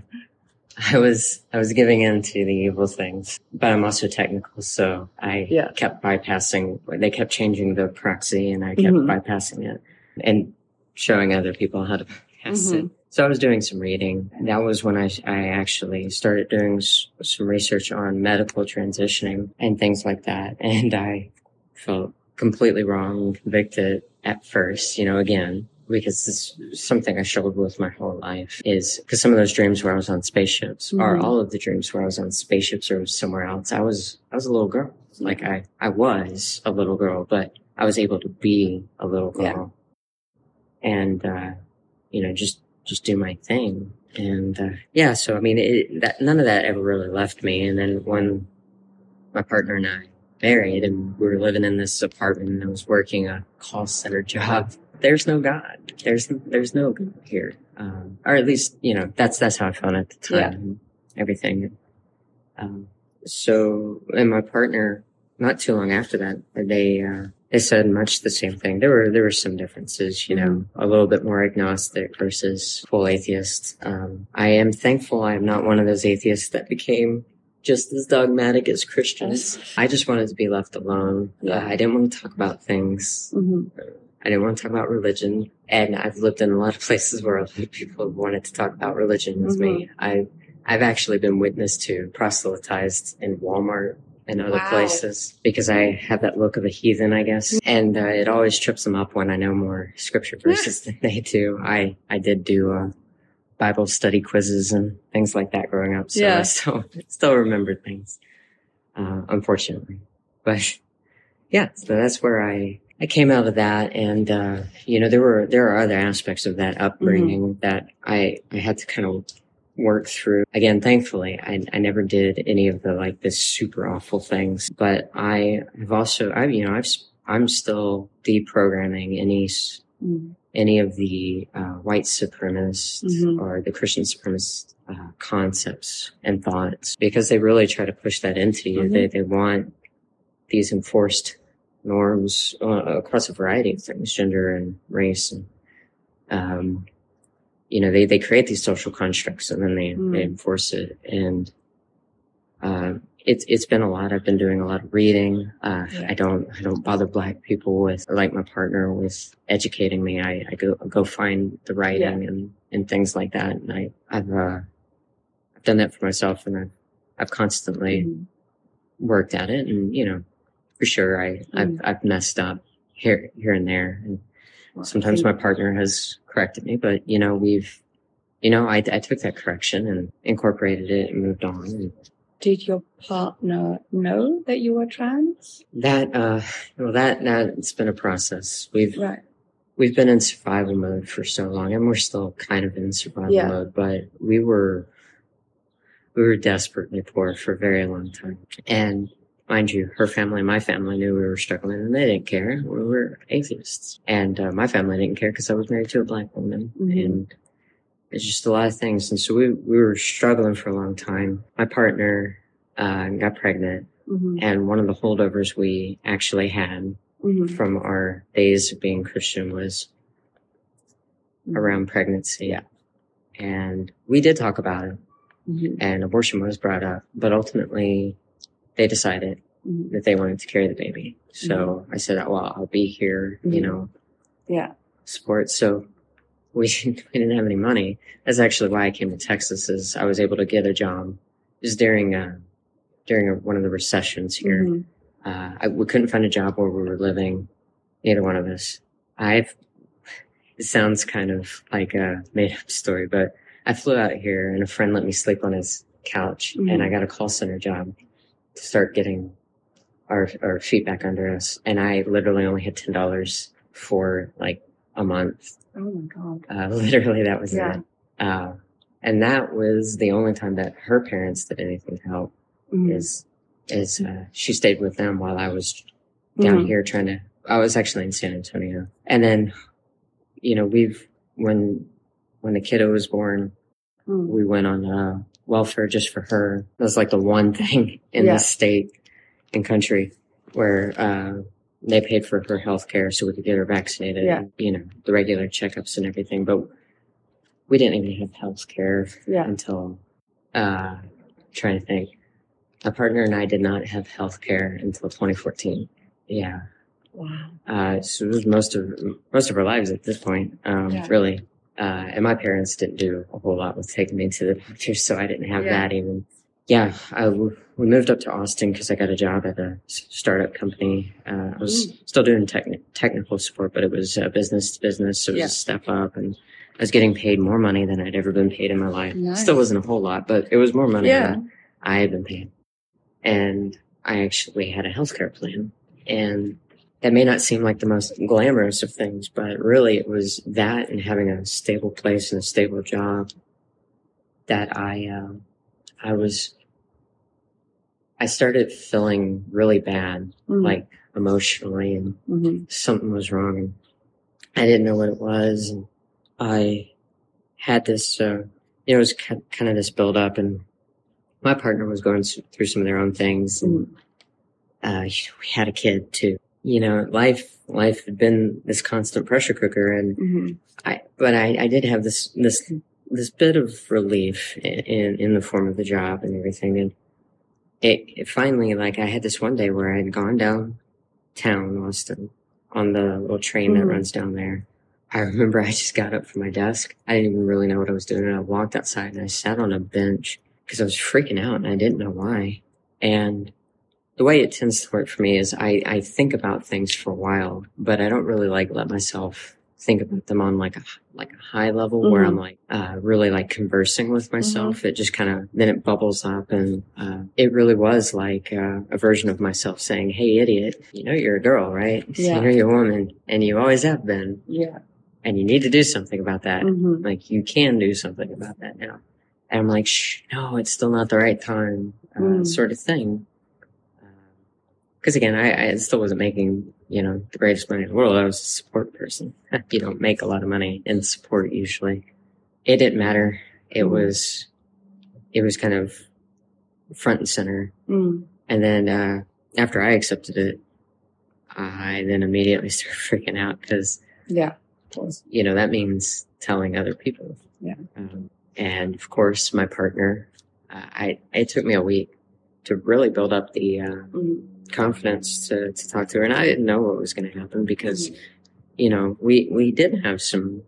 I was I was giving in to the evil things. But I'm also technical, so I Yeah. kept bypassing. They kept changing the proxy, and I kept Mhm. bypassing it and showing other people how to bypass it. So I was doing some reading. That was when I I actually started doing s- some research on medical transitioning and things like that. And I felt completely wrong and convicted at first, you know, again, because this is something I struggled with my whole life is because some of those dreams where I was on spaceships or Mhm. all of the dreams where I was on spaceships or somewhere else, I was, I was a little girl. Like I, I was a little girl, but I was able to be a little girl and, uh, you know, just, just do my thing. And, uh, yeah, so I mean, it, that, none of that ever really left me. And then when my partner and I married and we were living in this apartment and I was working a call center job. There's no God. There's there's no God here. Um, or at least you know that's that's how I felt at the time. Yeah. Everything. Um, so and my partner, not too long after that, they uh, they said much the same thing. There were there were some differences. You know, a little bit more agnostic versus full atheist. Um, I am thankful I am not one of those atheists that became just as dogmatic as Christians. I just wanted to be left alone. Uh, I didn't want to talk about things. Mhm. I didn't want to talk about religion. And I've lived in a lot of places where a lot of people wanted to talk about religion with me. I, I've actually been witness to proselytized in Walmart and other Wow. places because I have that look of a heathen, I guess. And uh, it always trips them up when I know more scripture verses than they do. I, I did do uh, Bible study quizzes and things like that growing up. So Yeah. I still, still remember things, uh, unfortunately. But yeah, so that's where I, I came out of that. And, uh, you know, there were, there are other aspects of that upbringing that I, I had to kind of work through. Again, thankfully, I, I never did any of the like the super awful things, but I have also, I, you know, I've, I'm still deprogramming any, s- Mm. any of the uh, white supremacists Mhm. or the Christian supremacist uh, concepts and thoughts because they really try to push that into you. Mhm. They, they want these enforced norms uh, across a variety of things, gender and race. And, um, you know, they, they create these social constructs and then they, Mm. they enforce it. And, uh, it's, it's been a lot. I've been doing a lot of reading. Uh, Yeah. I don't, I don't bother black people with, like my partner with educating me. I, I go, go find the writing and, and things like that. And I, I've, uh, I've done that for myself and I've, I've constantly Mhm. worked at it and, you know, for sure I, I've, Mm. I've messed up here, here and there. And I sometimes my partner has corrected me, but you know, we've, you know, I, I took that correction and incorporated it and moved on. And Did your partner know that you were trans? that, uh, well, that, that, it's been a process. We've, Right. we've been in survival mode for so long and we're still kind of in survival Yeah. mode, but we were, we were desperately poor for a very long time. And mind you, her family and my family knew we were struggling and they didn't care. We were atheists. And uh, my family didn't care because I was married to a black woman. Mhm. And it's just a lot of things. And so we, we were struggling for a long time. My partner uh, got pregnant hmm and one of the holdovers we actually had hmm from our days of being Christian was around pregnancy. Yeah. And we did talk about it hmm and abortion was brought up, but ultimately they decided hmm that they wanted to carry the baby. So I said, well, I'll be here, you Mhm. know, Yeah. support. So we didn't, we didn't have any money. That's actually why I came to Texas is I was able to get a job. Was during, uh, during a, one of the recessions here. Mhm. Uh, I, we couldn't find a job where we were living. Neither one of us. I've, it sounds kind of like a made up story, but I flew out here and a friend let me sleep on his couch Mhm. and I got a call center job start getting our, our feet back under us. And I literally only had $10 for like a month. Oh my god. Uh, literally that was Yeah. it. Uh, and that was the only time that her parents did anything to help Mhm. is is uh, she stayed with them while I was down Mhm. here trying to. I was actually in San Antonio, and then you know we've when when the kiddo was born, Mhm. we went on uh, welfare just for her. That was like the one thing in Yeah. the state and country where uh, they paid for her health care so we could get her vaccinated. Yeah. and, you know the regular checkups and everything, but we didn't even have health care Yeah. until uh trying to think. My partner and I did not have health care until 2014. Yeah. Wow. Uh so it was most of most of our lives at this point, um, Yeah. really. Uh and my parents didn't do a whole lot with taking me to the doctor, so I didn't have Yeah. that even. Yeah, I we moved up to Austin because I got a job at a startup company. Uh, I was Mm. still doing techni- technical support, but it was uh, business to business, so it was Yeah. a step up, and I was getting paid more money than I'd ever been paid in my life. Nice. Still wasn't a whole lot, but it was more money Yeah. than I had been paid. And I actually had a healthcare plan, and that may not seem like the most glamorous of things, but really it was that and having a stable place and a stable job that I, um, I was, I started feeling really bad, Mhm. like emotionally and Mhm. something was wrong and I didn't know what it was. And I had this, uh, you know, it was kind of this build up and my partner was going through some of their own things and, uh, you know, we had a kid too. You know, life, life had been this constant pressure cooker and Mhm. I, but I, I did have this, this, this bit of relief in, in, in the form of the job and everything. And it, it finally, like I had this one day where I had gone downtown Austin on the little train that Mhm. runs down there. I remember I just got up from my desk. I didn't even really know what I was doing. And I walked outside and I sat on a bench because I was freaking out and I didn't know why. And the way it tends to work for me is I, I think about things for a while, but I don't really like let myself think about them on like a like a high level where Mhm. I'm like uh, really like conversing with myself. It just kind of then it bubbles up, and uh, it really was like uh, a version of myself saying, "Hey, idiot, you know you're a girl, right? Yeah. You know you're a woman, and you always have been, Yeah. and you need to do something about that. Mhm. Like you can do something about that now." And I'm like, "Shh, no, it's still not the right time," uh, Mm. sort of thing. Because again, I, I still wasn't making, you know, the greatest money in the world. I was a support person. you don't make a lot of money in support usually. It didn't matter. It Mhm. was, it was kind of front and center. Mm. And then uh, after I accepted it, I then immediately started freaking out because Yeah. You know that means telling other people. Yeah. Um, and of course, my partner. Uh, I it took me a week to really build up the uh, Mm. Confidence to, to talk to her, and I didn't know what was going to happen because you know we we did have some.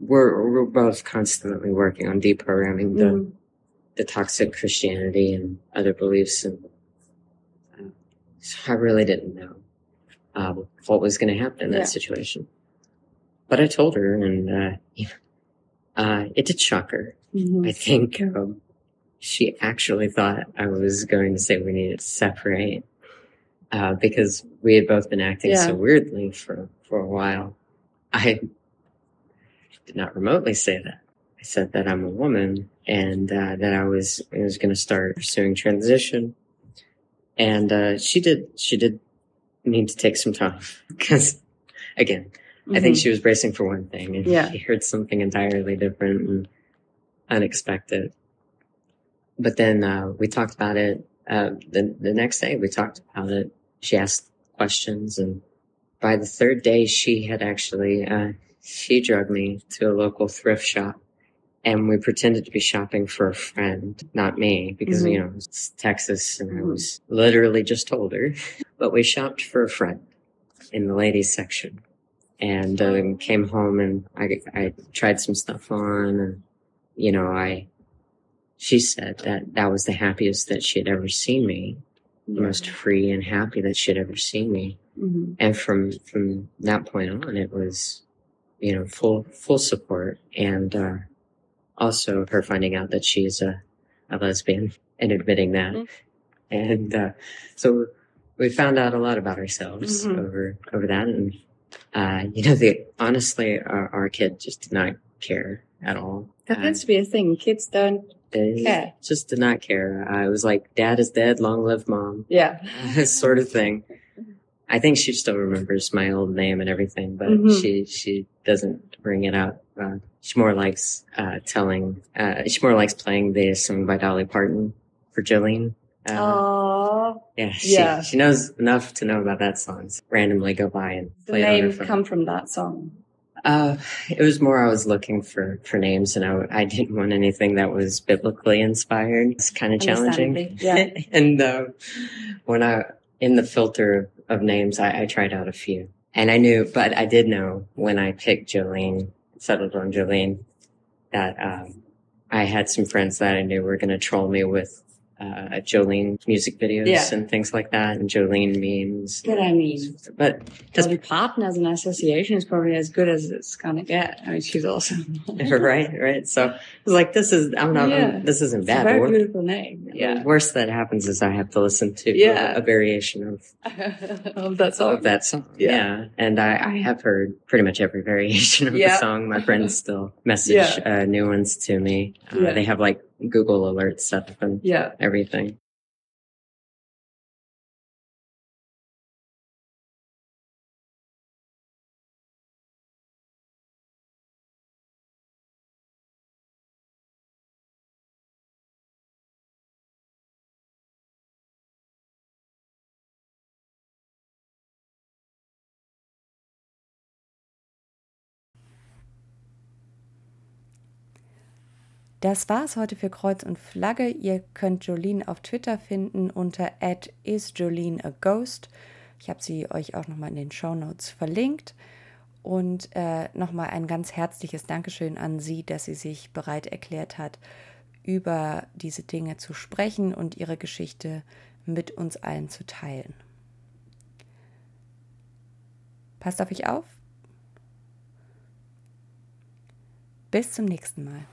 We're we're both constantly working on deprogramming the Mm. the toxic Christianity and other beliefs, and uh, so I really didn't know um, what was going to happen in that Yeah. situation. But I told her, and uh, uh, it did shock her. Mhm. I think um, she actually thought I was going to say we needed to separate uh, because we had both been acting Yeah. so weirdly for for a while. I did not remotely say that. I said that I'm a woman and uh, that I was I was going to start pursuing transition. And uh, she did she did need to take some time because again I think Mhm. she was bracing for one thing and Yeah. she heard something entirely different and unexpected. But then uh, we talked about it. Uh, the the next day we talked about it. She asked questions, and by the third day, she had actually uh, she drugged me to a local thrift shop, and we pretended to be shopping for a friend, not me, because Mhm. you know it's Texas, and I Mhm. was literally just told her. But we shopped for a friend in the ladies section and um, came home and I, I tried some stuff on and you know i she said that that was the happiest that she had ever seen me the most free and happy that she had ever seen me Mhm. and from from that point on it was you know full full support and uh also her finding out that she's a, a lesbian and admitting that Mm. and uh so we found out a lot about ourselves Mhm. over over that and uh you know the honestly our, our kid just did not care at all That tends to be a thing. Kids don't care. just did not care I was like dad is dead long live mom Yeah. sort of thing. I think she still remembers my old name and everything, but Mhm. she she doesn't bring it up. Uh, she more likes uh, telling. Uh, she more likes playing the song by Dolly Parton for Jolene. Uh, Oh, yeah, she, yeah. she knows enough to know about that song. So randomly go by and the play it on name come from that song. Uh, it was more I was looking for for names, and I I didn't want anything that was biblically inspired. It's kind of challenging. Yeah. and uh, when I in the filter of names, I, I tried out a few, and I knew, but I did know when I picked Jolene, settled on Jolene, that um, I had some friends that I knew were going to troll me with uh, Jolene music videos Yeah. and things like that, and Jolene memes. But I mean, But just Dolly Parton as an association is probably as good as it's gonna get. I mean, she's awesome. right, right. So it's like, this is I'm not Yeah. this isn't bad. Very beautiful name. yeah. The worst that happens is I have to listen to Yeah. a, a variation of of that song. of that song. Yeah. Yeah. And I, I have heard pretty much every variation of the song. My friends still message uh, new ones to me. Uh. They have like Google alerts stuff and Yeah. everything. Das war's heute für Kreuz und Flagge. Ihr könnt Jolene auf Twitter finden unter @isjoleneaghost. Ich habe sie euch auch nochmal in den Show Notes verlinkt. Und äh, nochmal ein ganz herzliches Dankeschön an sie, dass sie sich bereit erklärt hat, über diese Dinge zu sprechen und ihre Geschichte mit uns allen zu teilen. Passt auf euch auf. Bis zum nächsten Mal.